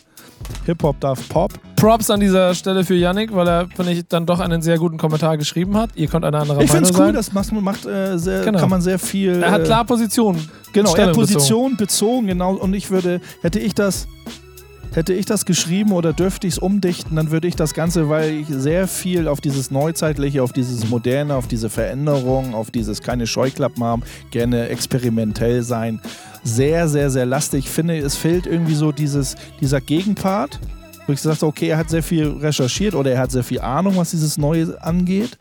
Hip-Hop darf Pop. Props an dieser Stelle für Yannick, weil er, finde ich, dann doch einen sehr guten Kommentar geschrieben hat. Ihr könnt eine andere Ich finde Meinung es cool, sein. das macht, macht äh, sehr, Genau. kann man sehr viel. Er hat äh, klar Position. Genau, er hat Position bezogen, genau. Und ich würde, hätte ich das, hätte ich das geschrieben oder dürfte ich es umdichten, dann würde ich das Ganze, weil ich sehr viel auf dieses Neuzeitliche, auf dieses Moderne, auf diese Veränderung, auf dieses keine Scheuklappen haben, gerne experimentell sein, sehr, sehr, sehr lastig. Finde, es fehlt irgendwie so dieses, dieser Gegenpart. Wo ich gesagt habe, okay, er hat sehr viel recherchiert oder er hat sehr viel Ahnung, was dieses Neue angeht.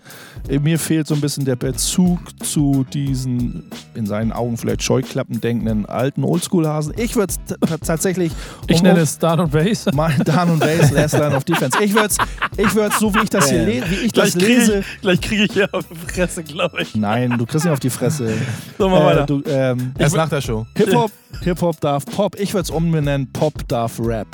Äh, Mir fehlt so ein bisschen der Bezug zu diesen, in seinen Augen vielleicht Scheuklappen denkenden alten Oldschool-Hasen. Ich würde es tatsächlich. Ich nenne es Start und Bass. Mal Dan und Bass, Last Line of Defense. Ich würde es, ich würd's, so wie ich das hier Bam. le wie ich das lese. gleich kriege ich hier auf die Fresse, glaube ich. Nein, du kriegst nicht auf die Fresse. So, mal Äh, weiter. du, ähm, Erst nach der Show. Hip-Hop Hip -Hop darf Pop. Ich würde es umbenennen, Pop darf Rap.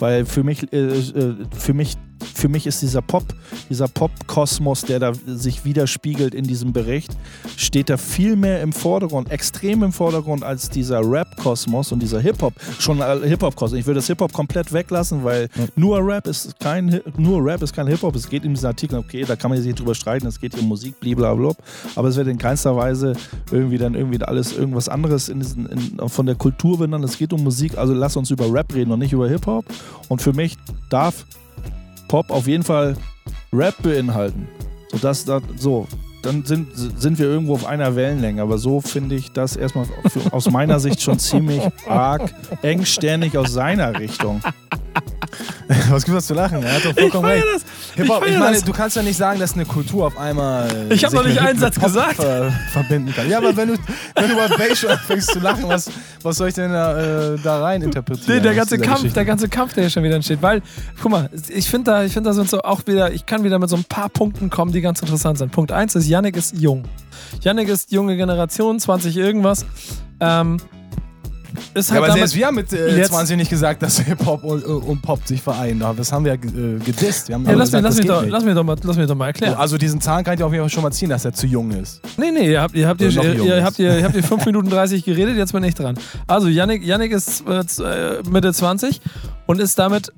Weil für mich, äh, äh, für mich, für mich ist dieser Pop, dieser Pop-Kosmos, der da sich widerspiegelt in diesem Bericht, steht da viel mehr im Vordergrund, extrem im Vordergrund als dieser Rap-Kosmos und dieser Hip-Hop. Schon Hip-Hop-Kosmos. Ich würde das Hip-Hop komplett weglassen, weil nur Rap ist kein nur Rap ist kein Hip-Hop. Es geht in diesem Artikel, okay, da kann man sich drüber streiten, es geht hier um Musik, blablabla. Aber es wird in keinster Weise irgendwie dann irgendwie alles irgendwas anderes in diesen, in, von der Kultur benannt. Es geht um Musik, also lass uns über Rap reden und nicht über Hip-Hop. Und für mich darf Pop auf jeden Fall Rap beinhalten. So, dass, da- so dann sind, sind wir irgendwo auf einer Wellenlänge. Aber so finde ich das erstmal für, aus meiner Sicht schon ziemlich arg engsternig aus seiner Richtung. Was gibt es zu lachen? Er hat doch vollkommen feier recht. das. Ich ich, meine, das. du kannst ja nicht sagen, dass eine Kultur auf einmal. Ich hab sich noch nicht einen Satz gesagt. Ver verbinden kann. Ja, aber wenn du, wenn du bei schon anfängst zu lachen, was, was soll ich denn da, äh, da rein interpretieren? Nee, der ganze Kampf, Geschichte? der ganze Kampf, der hier schon wieder entsteht. Weil, guck mal, ich finde da, ich finde da sind so auch wieder, ich kann wieder mit so ein paar Punkten kommen, die ganz interessant sind. Punkt 1 ist, Yannick ist jung. Yannick ist junge Generation, 20 irgendwas. Ähm, ist Ja, halt aber damit, selbst wir haben mit äh, jetzt- 20 nicht gesagt, dass Hip-Hop und, und Pop sich vereinen. Das haben wir äh, gedisst. Wir haben ja, aber lass, mir, gesagt, lass, mich doch, lass, mich doch mal, lass mich doch mal erklären. Also diesen Zahn kann ich auf jeden Fall schon mal ziehen, dass er zu jung ist. Nee, nee, ihr habt, ihr habt, ihr, ihr, ihr, habt, ihr, habt ihr 5 Minuten 30 geredet, jetzt bin ich dran. Also, Yannick, Yannick ist äh, äh, Mitte 20 und ist damit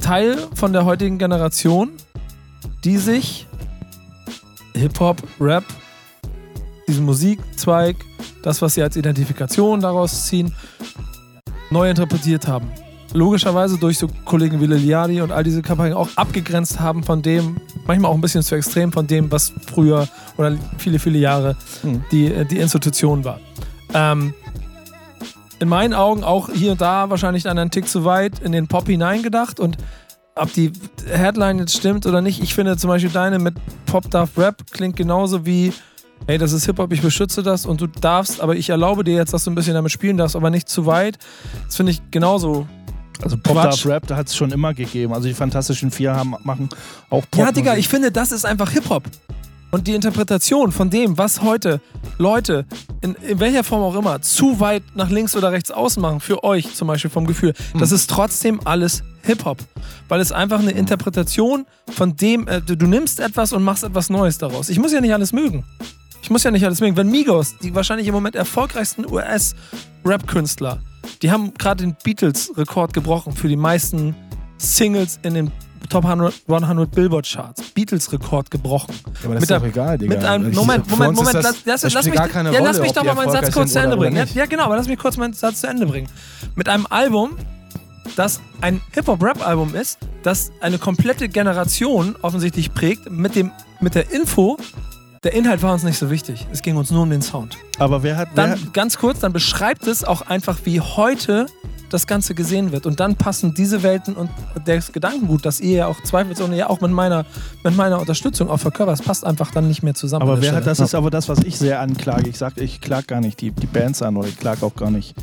Teil von der heutigen Generation, die sich Hip-Hop, Rap, diesen Musikzweig, das, was sie als Identifikation daraus ziehen, neu interpretiert haben. Logischerweise durch so Kollegen wie Liliadi und all diese Kampagnen auch abgegrenzt haben von dem, manchmal auch ein bisschen zu extrem von dem, was früher oder viele, viele Jahre Hm. die, die Institution war. Ähm, in meinen Augen auch hier und da wahrscheinlich einen Tick zu weit in den Pop hineingedacht und ob die Headline jetzt stimmt oder nicht, ich finde zum Beispiel deine mit Pop Darf Rap klingt genauso wie, hey, das ist Hip-Hop, ich beschütze das und du darfst, aber ich erlaube dir jetzt, dass du ein bisschen damit spielen darfst, aber nicht zu weit. Das finde ich genauso. Also Pop Quatsch. Darf Rap, da hat es schon immer gegeben. Also die Fantastischen Vier haben, machen auch Pop. Ja, Digga, ich finde, das ist einfach Hip-Hop. Und die Interpretation von dem, was heute Leute, in, in welcher Form auch immer, zu weit nach links oder rechts außen machen, für euch zum Beispiel vom Gefühl, das ist trotzdem alles Hip-Hop. Weil es einfach eine Interpretation von dem, äh, du nimmst etwas und machst etwas Neues daraus. Ich muss ja nicht alles mögen. Ich muss ja nicht alles mögen. Wenn Migos, die wahrscheinlich im Moment erfolgreichsten US-Rap-Künstler, die haben gerade den Beatles-Rekord gebrochen für die meisten Singles in den Top 100, 100 Billboard-Charts. Beatles-Rekord gebrochen. Ja, aber das Mit ist doch egal, Digga. Mit einem, Moment, Moment, Moment, das, lass, das lass, mich, ja, Rolle, lass mich doch mal meinen Satz kurz zu Ende bringen. Ja, ja, genau, aber lass mich kurz meinen Satz zu Ende bringen. Mit einem Album, das ein Hip-Hop-Rap-Album ist, das eine komplette Generation offensichtlich prägt, mit, dem, mit der Info, der Inhalt war uns nicht so wichtig. Es ging uns nur um den Sound. Aber wer hat. Wer Dann hat ganz kurz, dann beschreibt es auch einfach, wie heute das Ganze gesehen wird. Und dann passen diese Welten und das Gedankengut, das ihr ja auch zweifelsohne ja auch mit meiner, mit meiner Unterstützung auch verkörpert, das passt einfach dann nicht mehr zusammen. aber wer hat, das ist aber das, was ich sehr anklage. Ich sag, ich klag gar nicht die, die Bands an oder ich klag auch gar nicht.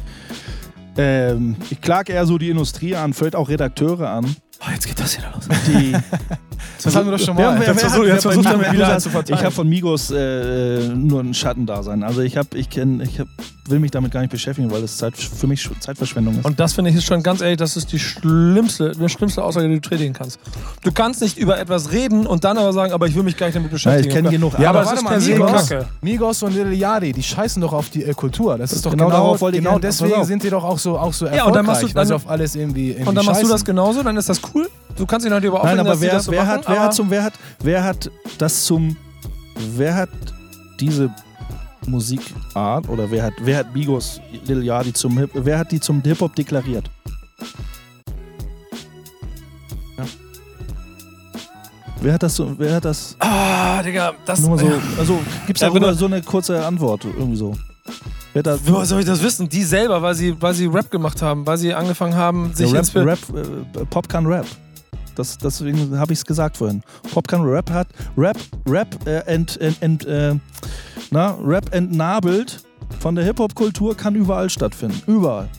Ähm, ich klag eher so die Industrie an, vielleicht auch Redakteure an, Oh, jetzt geht das wieder los. die. Das haben wir doch schon mal. wer- Jetzt versucht er mir Migos- wieder zu verteilen. Ich habe von Migos äh, nur ein Schattendasein. Also ich habe, ich kenne, ich hab, will mich damit gar nicht beschäftigen, weil es Zeit, für mich Zeitverschwendung ist. Und das finde ich ist schon ganz ehrlich, das ist die schlimmste, die schlimmste Aussage, die du tätigen kannst. Du kannst nicht über etwas reden und dann aber sagen, aber ich will mich gar nicht damit beschäftigen. ich kenn genug Ja, aber das warte ist mal, Migos, Kacke. Migos und Lil Yachty, die scheißen doch auf die äh, Kultur. Das ist doch Genau genau, genau. Pass deswegen sind die doch auch so, auch so Ja, und dann erfolgreich, machst du- weil sie dann- auf alles irgendwie, irgendwie Und dann machst du das scheißen. genauso, dann ist das cool. Du kannst dich natürlich aber Nein, aufregen, aber wer, so wer, machen, hat, wer, hat zum, wer, hat, wer hat das zum. Wer hat diese Musikart oder wer hat, wer hat Migos, Lil Yachty zum Hip, wer hat die zum Hip-Hop deklariert? Ja. Wer hat das so, wer hat das Ah, Digga, das. nur so, also gibt's Ja, darüber wenn du- so eine kurze Antwort irgendwie so? Wer hat das, Woher soll ich das wissen? Die selber, weil sie, weil sie Rap gemacht haben, weil sie angefangen haben, sich Ja, Rap, Rap, äh, Pop kann Rap. Das, deswegen habe ich es gesagt vorhin. Pop kann Rap hat Rap, Rap äh, ent, ent, ent, äh, na, Rap entnabelt von der Hip-Hop-Kultur kann überall stattfinden. Überall.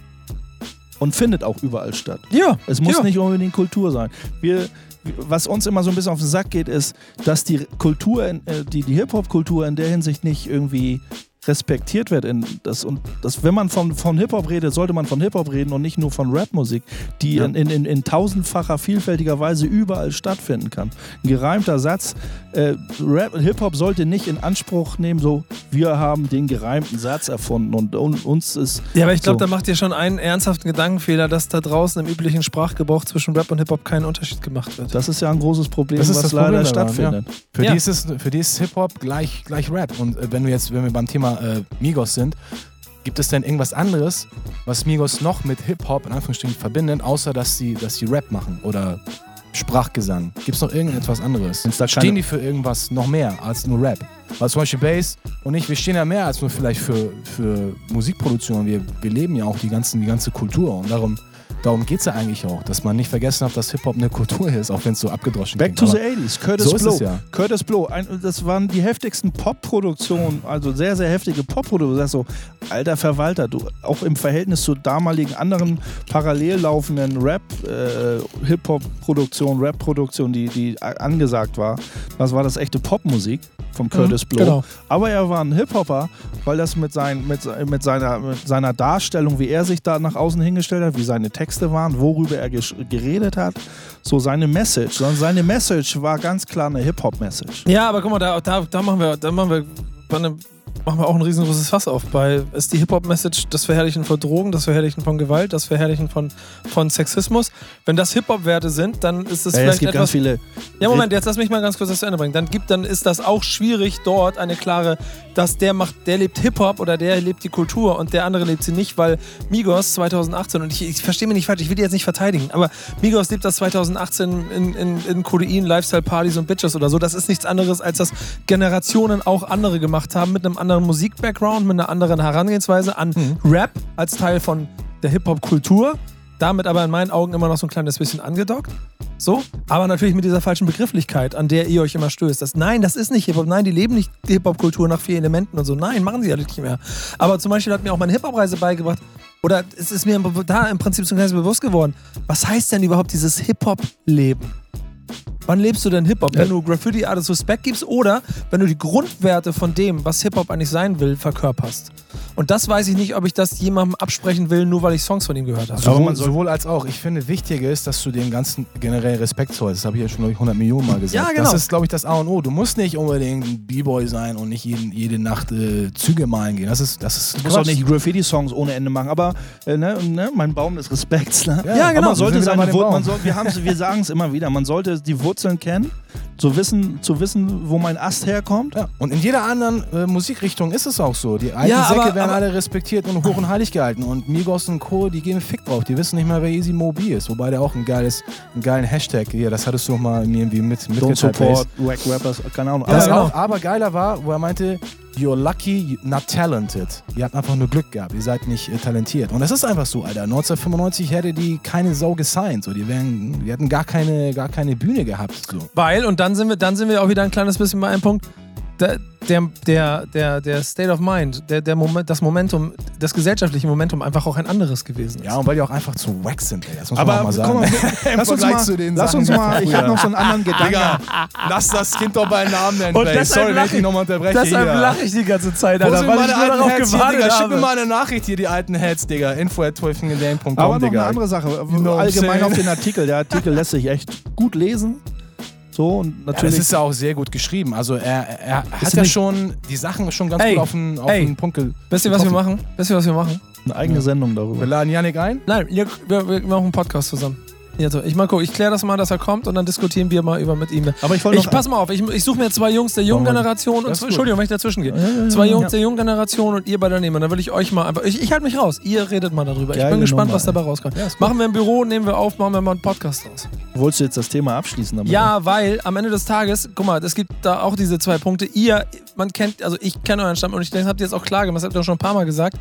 Und findet auch überall statt. Ja, Es muss ja. nicht unbedingt Kultur sein. Wir, was uns immer so ein bisschen auf den Sack geht, ist, dass die Kultur, äh, die, die Hip-Hop-Kultur in der Hinsicht nicht irgendwie respektiert wird. In das, und das, wenn man von, von Hip-Hop redet, sollte man von Hip-Hop reden und nicht nur von Rap-Musik, die Ja. in, in, in, in tausendfacher, vielfältiger Weise überall stattfinden kann. Ein gereimter Satz. Äh, Rap, Hip-Hop sollte nicht in Anspruch nehmen, so, wir haben den gereimten Satz erfunden und, und uns ist. Ja, aber ich glaube, So. da macht ihr schon einen ernsthaften Gedankenfehler, dass da draußen im üblichen Sprachgebrauch zwischen Rap und Hip-Hop kein Unterschied gemacht wird. Das ist ja ein großes Problem, Das ist was das leider Problem daran, stattfindet. Für, Ja. die ist es, für die ist Hip-Hop gleich, gleich Rap. Und äh, wenn wir jetzt, wenn wir beim Thema äh, Migos sind, gibt es denn irgendwas anderes, was Migos noch mit Hip-Hop in Anführungsstrichen verbindet, außer dass sie, dass sie Rap machen oder Sprachgesang? Gibt es noch irgendetwas anderes? Stehen die für irgendwas noch mehr als nur Rap? Weil zum Beispiel Bass und ich, wir stehen ja mehr als nur vielleicht für, für Musikproduktion. Wir, wir leben ja auch die, ganzen, die ganze Kultur und darum, darum geht es ja eigentlich auch, dass man nicht vergessen hat, dass Hip-Hop eine Kultur ist, auch wenn es so abgedroschen Back klingt. to Aber- the 80s, Curtis So ist Blow. ja. Curtis Blow, ein, das waren die heftigsten Pop-Produktionen, also sehr, sehr heftige Pop-Produktionen. Du sagst so, alter Verwalter, du, auch im Verhältnis zu damaligen anderen parallel laufenden Rap, äh, Hip-Hop-Produktionen, Rap-Produktionen, die, die angesagt war, das war das echte Popmusik von Curtis Blow. genau. Aber er war ein Hip-Hopper, weil das mit, sein, mit, mit, seiner, mit seiner Darstellung, wie er sich da nach außen hingestellt hat, wie seine Texte waren, worüber er geredet hat, so seine Message. Sondern seine Message war ganz klar eine Hip-Hop-Message. Ja, aber guck mal, da, da, da machen wir, da machen wir, machen wir auch ein riesengroßes Fass auf. Bei ist die Hip-Hop-Message das Verherrlichen von Drogen, das Verherrlichen von Gewalt, das Verherrlichen von, von Sexismus. Wenn das Hip-Hop-Werte sind, dann ist es Ja, vielleicht es gibt etwas. ganz viele. Ja, Moment, jetzt lass mich mal ganz kurz das zu Ende bringen. Dann gibt, dann ist das auch schwierig, dort eine klare, dass der macht, der lebt Hip-Hop oder der lebt die Kultur und der andere lebt sie nicht, weil Migos 2018, und ich, ich verstehe mich nicht falsch, ich will die jetzt nicht verteidigen, aber Migos lebt das 2018 in, in, in Kodein, Lifestyle-Partys und Bitches oder so. Das ist nichts anderes, als dass Generationen auch andere gemacht haben mit einem anderen Musik-Background, mit einer anderen Herangehensweise an Rap als Teil von der Hip-Hop-Kultur. Damit aber in meinen Augen immer noch so ein kleines bisschen angedockt. So, aber natürlich mit dieser falschen Begrifflichkeit, an der ihr euch immer stößt. Das, nein, das ist nicht Hip-Hop. Nein, die leben nicht die Hip-Hop-Kultur nach vier Elementen und so. Nein, machen sie ja nicht mehr. Aber zum Beispiel hat mir auch meine Hip-Hop-Reise beigebracht, oder es ist mir da im Prinzip so ein kleines bewusst geworden, was heißt denn überhaupt dieses Hip-Hop-Leben? Wann lebst du denn Hip-Hop? Wenn du Graffiti Artist Respekt gibst oder wenn du die Grundwerte von dem, was Hip-Hop eigentlich sein will, verkörperst. Und das weiß ich nicht, ob ich das jemandem absprechen will, nur weil ich Songs von ihm gehört habe. Sowohl, man soll- sowohl als auch. Ich finde, wichtiger ist, dass du dem Ganzen generell Respekt zollst. Das habe ich ja schon, glaube ich, 100 Millionen Mal gesagt. Ja, genau. Das ist, glaube ich, das A und O. Du musst nicht unbedingt ein B-Boy sein und nicht jeden, jede Nacht äh, Züge malen gehen. Das ist, das ist Du musst auch nicht Graffiti-Songs ohne Ende machen, aber äh, ne, ne, mein Baum des Respekts. Ne? Ja, Aber genau. man sollte seine wir, wir sagen es immer wieder, man sollte die Wurzeln kennen, zu wissen, zu wissen, wo mein Ast herkommt. Ja. Und in jeder anderen äh, Musikrichtung ist es auch so. Die alten Ja, Säcke aber- werden aber- alle respektiert und hoch und heilig gehalten. Und Migos und Co., die geben Fick drauf. Die wissen nicht mehr, wer Easy Mobi ist. Wobei der auch ein geiles, einen geilen Hashtag, hier, das hattest du noch mal irgendwie mit, Don't mitgeteilt. support Wack Rappers, keine Ahnung. Das Ja, genau. auch, aber geiler war, wo er meinte, you're lucky, not talented. Ihr habt einfach nur Glück gehabt, ihr seid nicht äh, talentiert. Und das ist einfach so, Alter. 1995 hätte die keine Sau gesigned. So. Die, wären, die hätten gar keine, gar keine Bühne gehabt. So. Weil, und dann sind wir, dann sind wir auch wieder ein kleines bisschen bei einem Punkt, der, der, der, der, State of Mind, der, der Moment, das Momentum, das gesellschaftliche Momentum einfach auch ein anderes gewesen ist. Ja, und weil die auch einfach zu wack sind, ey. Das muss man Aber auch mal sagen. komm mal, lass uns mal, zu den lass uns mal ich habe noch so einen anderen Gedanken. Digga, lass das Kind doch beim Namen nennen, Und Sorry, wenn lach ich dich ich- nochmal unterbreche. Deshalb hier. lache ich die ganze Zeit, Wo Alter, sind weil ich meine nur alten darauf Heads hier, gewartet Digga? Schick mir mal eine Nachricht hier, die alten Heads, Digga. Info at 12fingedan.com, Aber noch Digga. eine andere Sache. Allgemein auf den Artikel. Der Artikel lässt sich echt gut lesen. So und Ja, das natürlich. ist ja auch sehr gut geschrieben. Also er, er hat ja schon die Sachen schon ganz Ey, gut auf den, auf ey. den Punkt ge Wisst ihr, was wir machen? Wisst ihr, was wir machen? eine eigene Sendung darüber. Wir laden Yannick ein. Nein, wir, wir machen einen Podcast zusammen. So. Ich mal gucken, ich kläre das mal, dass er kommt und dann diskutieren wir mal über mit ihm. Aber ich wollte Ich pass mal auf, ich, ich suche mir zwei Jungs der jungen. Generation und. Entschuldigung, wenn ich dazwischen gehe. Ja, ja, ja, Zwei Jungs der jungen Generation und ihr beide daneben. Und dann will ich euch mal einfach. Ich, ich halte mich raus. Ihr redet mal darüber. ich Geile bin gespannt, Nummer, was dabei rauskommt. Machen wir im Büro, nehmen wir auf, machen wir mal einen Podcast raus. Wolltest du jetzt das Thema abschließen? Damit Ja, weil am Ende des Tages, guck mal, es gibt da auch diese zwei Punkte. Ihr, man kennt, also ich kenne euren Stamm und ich denke, das habt ihr jetzt auch klar gemacht, das habt ihr auch schon ein paar Mal gesagt.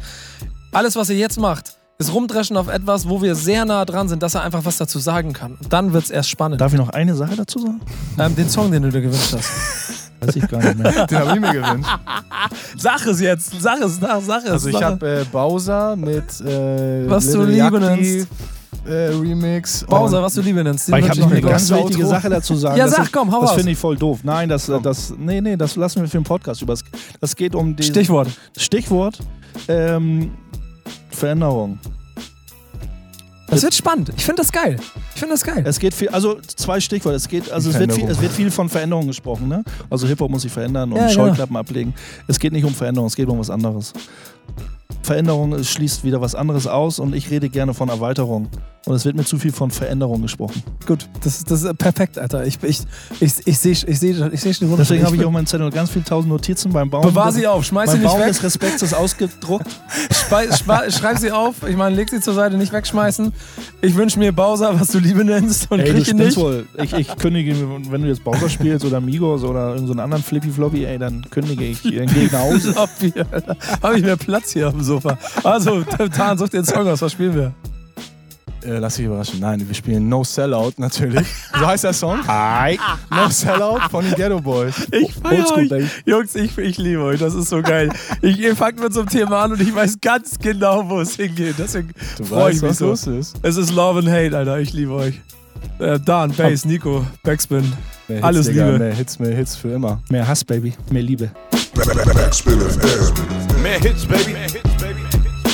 Alles, was ihr jetzt macht, ist rumdreschen auf etwas, wo wir sehr nah dran sind, dass er einfach was dazu sagen kann. Und dann wird es erst spannend. Darf ich noch eine Sache dazu sagen? Ähm, den Song, den du dir gewünscht hast. Weiß ich gar nicht mehr. Den habe ich mir gewünscht. Sag es jetzt, sag es, sag, sag es. Also ich habe äh, Bowser mit äh, Was du Lil Liebe Yachty, nennst. äh, Remix. Bowser, Und was du Liebe nennst. den Aber ich habe noch eine ganz Outro. wichtige Sache dazu sagen. Ja, das sag, ist, komm, hau Das finde ich voll doof. Nein, das, das, nee, nee, das lassen wir für den Podcast über. Das geht um die Stichwort. Stichwort ähm, Veränderung. Das wird spannend. Ich finde das geil. Ich finde das geil. Es geht viel, also zwei Stichworte. Es geht, also es wird, viel, es wird viel von Veränderung gesprochen, ne? Also Hip Hop muss sich verändern und Ja, genau. Scheuklappen ablegen. Es geht nicht um Veränderung, es geht um was anderes. Veränderung schließt wieder was anderes aus und ich rede gerne von Erweiterung. Und es wird mir zu viel von Veränderung gesprochen. Gut, das, ist- das ist perfekt, Alter. Ich, ich, ich, ich sehe ich seh, ich seh schon. Deswegen habe ich auf meinem Zettel ganz viele tausend Notizen beim Baum. Bewahr sie auf, schmeiß sie Mein nicht Baum weg. des Respekts ist ausgedruckt. Schreib sie auf. Ich meine, leg sie zur Seite, nicht wegschmeißen. Ich wünsche mir Bowser, was du Liebe nennst und Ey, krieg ihn nicht. wohl. Ich, ich kündige, wenn du jetzt Bowser spielst oder Migos oder irgendeinen anderen Flippy Floppy, ey, dann kündige ich, ich nach Hause. Habe ich mehr Platz hier auf dem Sofa. Also, Tan, such dir den Song aus. Was spielen wir? Äh, lass dich überraschen. Nein, wir spielen No Sellout natürlich. So heißt der Song. Hi. No Sellout von den Ghetto Boys. Ich feier euch. Jungs, ich, ich liebe euch. Das ist so geil. Ich, ihr fangt mit so einem Thema an und ich weiß ganz genau, wo es hingeht. Deswegen Du freue ich mich was so. los ist. Es ist Love and Hate, Alter. Ich liebe euch. Äh, Dan, Bass, Nico, Backspin. Mehr Hits, Alles Digga, Liebe. Mehr Hits, mehr Hits für immer. Mehr Hass, Baby. Mehr Liebe. Backspin FM. Mehr Hits, baby. Mehr Hits.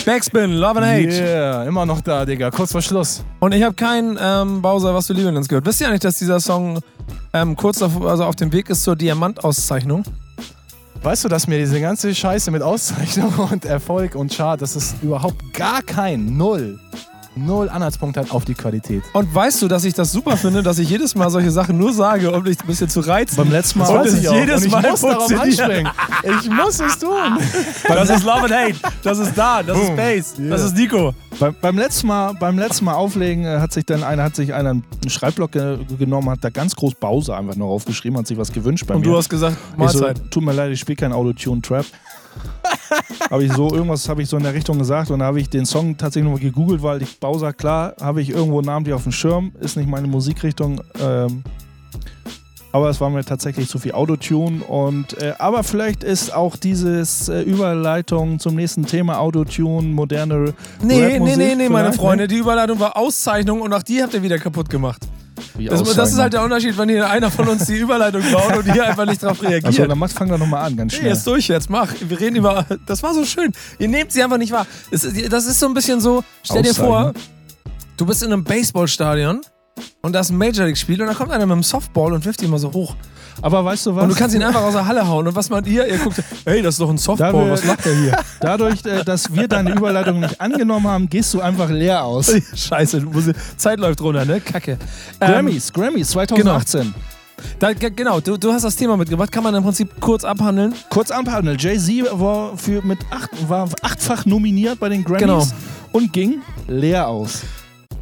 Backspin, Love and Hate. Yeah, immer noch da, Digga. Kurz vor Schluss. Und ich habe keinen ähm, Bowser, was du lieben nennst, gehört. Wisst ihr eigentlich, dass dieser Song ähm, kurz auf, also auf dem Weg ist zur Diamantauszeichnung? Weißt du, dass mir diese ganze Scheiße mit Auszeichnung und Erfolg und Chart, dass es überhaupt gar kein Null, Null Anhaltspunkt hat auf die Qualität. Und weißt du, dass ich das super finde, dass ich jedes Mal solche Sachen nur sage, um dich ein bisschen zu reizen? Beim letzten Mal Und weiß ich auch. jedes und ich Mal muss darauf anspringen. Ich muss es tun. Das ist Love and Hate. Das ist da. Das ist Boom. Bass. Yeah. Das ist Nico. Beim, beim, letzten Mal, beim letzten Mal auflegen äh, hat sich dann einer, hat sich einer einen Schreibblock ge genommen, hat da ganz groß Bowser einfach noch aufgeschrieben, hat sich was gewünscht bei Und mir. du hast gesagt, Ich so, Mahlzeit. tut mir leid, ich spiele kein Autotune-Trap. Habe ich so, irgendwas habe ich so in der Richtung gesagt und da habe ich den Song tatsächlich nochmal gegoogelt, weil ich Bowser, klar, habe ich irgendwo namentlich auf dem Schirm, ist nicht meine Musikrichtung. Ähm, aber es war mir tatsächlich zu viel Autotune und äh, aber vielleicht ist auch dieses äh, Überleitung zum nächsten Thema Autotune, moderne Nee, nee, nee, nee, meine vielleicht, Freunde. Die Überleitung war Auszeichnung und auch die habt ihr wieder kaputt gemacht. Das, das ist halt der Unterschied, wenn hier einer von uns die Überleitung baut und hier einfach nicht drauf reagiert. Achso, dann mach, fang doch nochmal an, ganz Nee, schnell. jetzt durch jetzt, mach. Wir reden über. Das war so schön. Ihr nehmt sie einfach nicht wahr. Ist- Das ist so ein bisschen so, stell dir vor, du bist in einem Baseballstadion und da ist ein Major League-Spiel und da kommt einer mit einem Softball und wirft ihn mal so hoch. Aber weißt du was? Und du kannst ihn einfach aus der Halle hauen. Und was meint ihr? Ihr guckt, hey, das ist doch ein Da Softball, wir- was macht der hier? Dadurch, äh, dass wir deine Überleitung nicht angenommen haben, gehst du einfach leer aus. Scheiße, Zeit läuft runter, ne? Kacke. Ähm, Grammys, Grammys 2018. Da, ge- genau, du, du hast das Thema mitgebracht. Kann man im Prinzip kurz abhandeln? Kurz anbehandelt. Jay-Z war, für mit acht, war achtfach nominiert bei den Grammys Genau. und ging leer aus.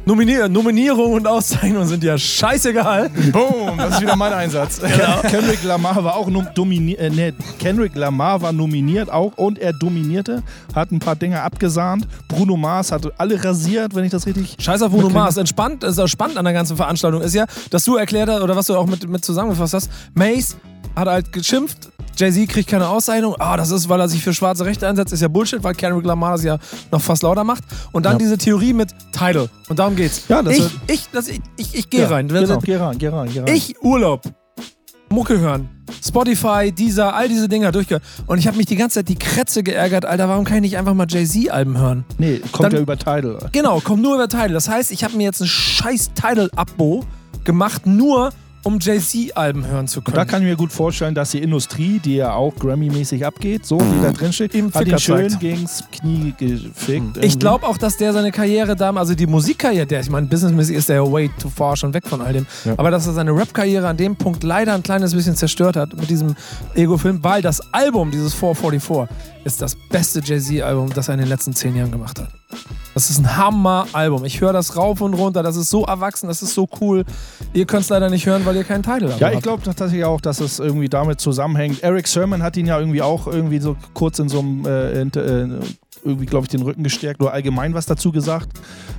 Nominier Nominierung und Auszeichnung sind ja scheißegal. Boom, das ist wieder mein Einsatz. Kendrick Lamar war auch nom- dominiert. Äh, nee, Kendrick Lamar war nominiert auch und er dominierte, hat ein paar Dinge abgesahnt. Bruno Mars hat alle rasiert, wenn ich das richtig. Scheiß auf Bruno. Mars. Entspannt, ist auch spannend an der ganzen Veranstaltung ist ja, dass du erklärt hast, oder was du auch mit, mit zusammengefasst hast, Mace hat halt geschimpft, Jay-Z kriegt keine Auszeichnung. Ah, das ist, weil er sich für schwarze Rechte einsetzt. Ist ja Bullshit, weil Kendrick Lamar das ja noch fast lauter macht. Und dann Ja. diese Theorie mit Title. Und darum geht's. Ja, das ich, wird- ich, das, ich, ich, ich gehe Ja, rein. Genau, geh rein, geh rein, geh rein. Ich Urlaub, Mucke hören, Spotify, Deezer, all diese Dinger durchgehört. Und ich habe mich die ganze Zeit die Krätze geärgert, Alter, warum kann ich nicht einfach mal Jay-Z-Alben hören? Nee, kommt Dann- ja über Tidal. Genau, kommt nur über Tidal. Das heißt, ich habe mir jetzt ein scheiß Tidal-Abo gemacht, nur um Jay-Z-Alben hören zu können. Da kann ich mir gut vorstellen, dass die Industrie, die ja auch Grammy-mäßig abgeht, so wie da drin steht, Ihm hat ihn schön zeigt. gegens Knie gefickt. ich glaube auch, dass der seine Karriere da, also die Musikkarriere, der, ich meine, businessmäßig ist der ja way too far schon weg von all dem, Ja. aber dass er seine Rap-Karriere an dem Punkt leider ein kleines bisschen zerstört hat mit diesem Ego-Film, weil das Album, dieses 444, ist das beste Jay-Z-Album, das er in den letzten zehn Jahren gemacht hat. Das ist ein Hammer-Album. Ich höre das rauf und runter. Das ist so erwachsen, das ist so cool. Ihr könnt es leider nicht hören, weil ihr keinen Titel habt. Ja, ich glaube tatsächlich auch, dass es irgendwie damit zusammenhängt. Eric Sermon hat ihn ja irgendwie auch irgendwie so kurz in so einem äh, inter, äh, irgendwie, glaube ich, den Rücken gestärkt oder allgemein was dazu gesagt,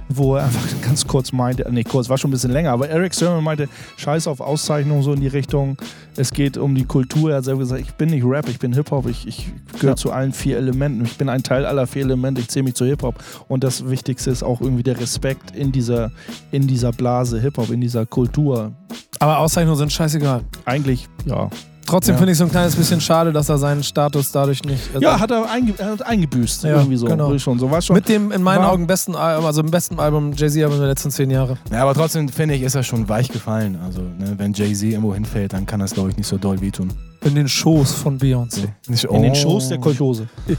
wo er einfach ganz kurz meinte, nee, kurz, war schon ein bisschen länger, aber Eric Sermon meinte, scheiß auf Auszeichnung so in die Richtung, es geht um die Kultur. Er hat selber gesagt, ich bin nicht Rap, ich bin Hip-Hop, ich, ich gehöre Ja. zu allen vier Elementen, ich bin ein Teil aller vier Elemente, ich zähle mich zu Hip-Hop und das Wichtigste ist auch irgendwie der Respekt in dieser, in dieser Blase Hip-Hop, in dieser Kultur. Aber Auszeichnungen sind scheißegal. Eigentlich, ja. Trotzdem Ja. finde ich so ein kleines bisschen schade, dass er seinen Status dadurch nicht. also Ja, hat er, einge hat eingebüßt, Ja, irgendwie so. genau. Schon. so schon. mit dem in meinen Augen besten Album, also im besten Album Jay-Z-Album der letzten zehn Jahre. Ja, aber trotzdem finde ich, ist er schon weich gefallen. Also, ne, wenn Jay-Z irgendwo hinfällt, dann kann das, glaube ich, nicht so doll wehtun. In den Schoß von Beyoncé. Nicht, in den oh. Schoß der Kolchose.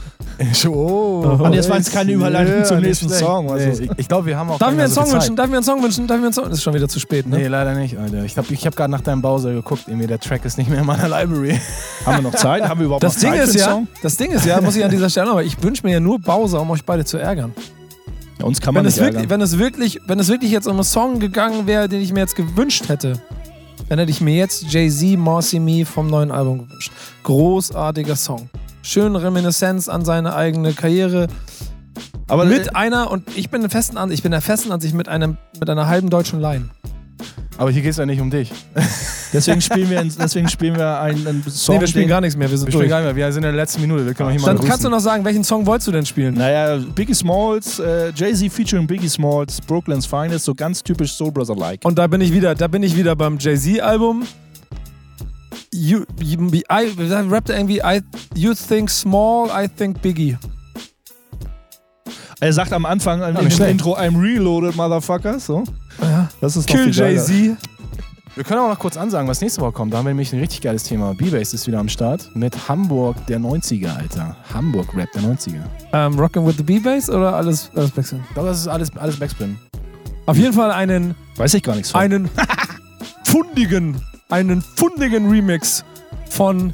Oh. Und jetzt war jetzt keine Überleitung zum nächsten. Song, also. Nee, ich ich glaube, wir haben auch. Darf ich mir einen so Song Zeit. wünschen? Darf ich mir einen Song wünschen? Darf ich mir einen Song? Das ist schon wieder zu spät, ne? Nee, leider nicht, Alter. Ich glaube, ich habe gerade nach deinem Bowser geguckt. Irgendwie, der Track ist nicht mehr in meiner Library. Haben wir noch Zeit? Haben wir überhaupt Das noch Ding Zeit ist für einen ja, Song? das Ding ist ja, muss ich an dieser Stelle noch, ich wünsche mir ja nur Bowser, um euch beide zu ärgern. Ja, uns kann man Wenn es, nicht wirklich, ärgern. wenn, es wirklich, wenn es wirklich jetzt um einen Song gegangen wäre, den ich mir jetzt gewünscht hätte, dann hätte ich mir jetzt Jay-Z Marcy Me vom neuen Album gewünscht. Großartiger Song. Schöne Reminiszenz an seine eigene Karriere. Aber mit äh, einer, und ich bin der festen Ansicht, ich bin der festen Ansicht mit, einem, mit einer halben deutschen Line. Aber hier geht es ja nicht um dich. deswegen spielen wir, deswegen spielen wir einen, einen Song. nee, wir spielen den- gar nichts mehr, wir sind Wir durch. gar nicht mehr. Wir sind in der letzten Minute. Wir können mal Dann grüßen. kannst du noch sagen, welchen Song wolltest du denn spielen? Naja, Biggie Smalls, äh, Jay-Z featuring Biggie Smalls, Brooklyn's Finest, so ganz typisch Soul Brother-like. Und da bin ich wieder, da bin ich wieder beim Jay-Z-Album. You, you, I, rappt er irgendwie, I, you think small, I think Biggie. Er sagt am Anfang schlecht. Intro, I'm reloaded, Motherfucker. So. Ja. Das ist Kill. Jay-Z. Wir können auch noch kurz ansagen, was nächste Woche kommt. Da haben wir nämlich ein richtig geiles Thema. B-Bass ist wieder am Start mit Hamburg der 90er, Alter. Hamburg-Rap der 90er. Ähm, Rockin' with the B-Bass oder alles, alles wechseln? Ich glaube, das ist alles, alles Backspin. Auf jeden Fall einen, Weiß ich gar nichts von. einen fundigen, einen fundigen Remix von,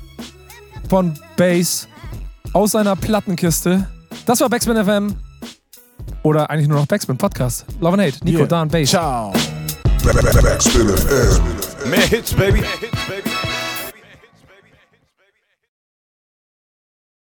von Bass aus seiner Plattenkiste. Das war Backspin FM. Oder eigentlich nur noch Backspin Podcast. Love and Hate. Nico, Yeah. Dan, Bass. Ciao. Backspin FM. Mehr Hits, baby. Mehr Hits, baby.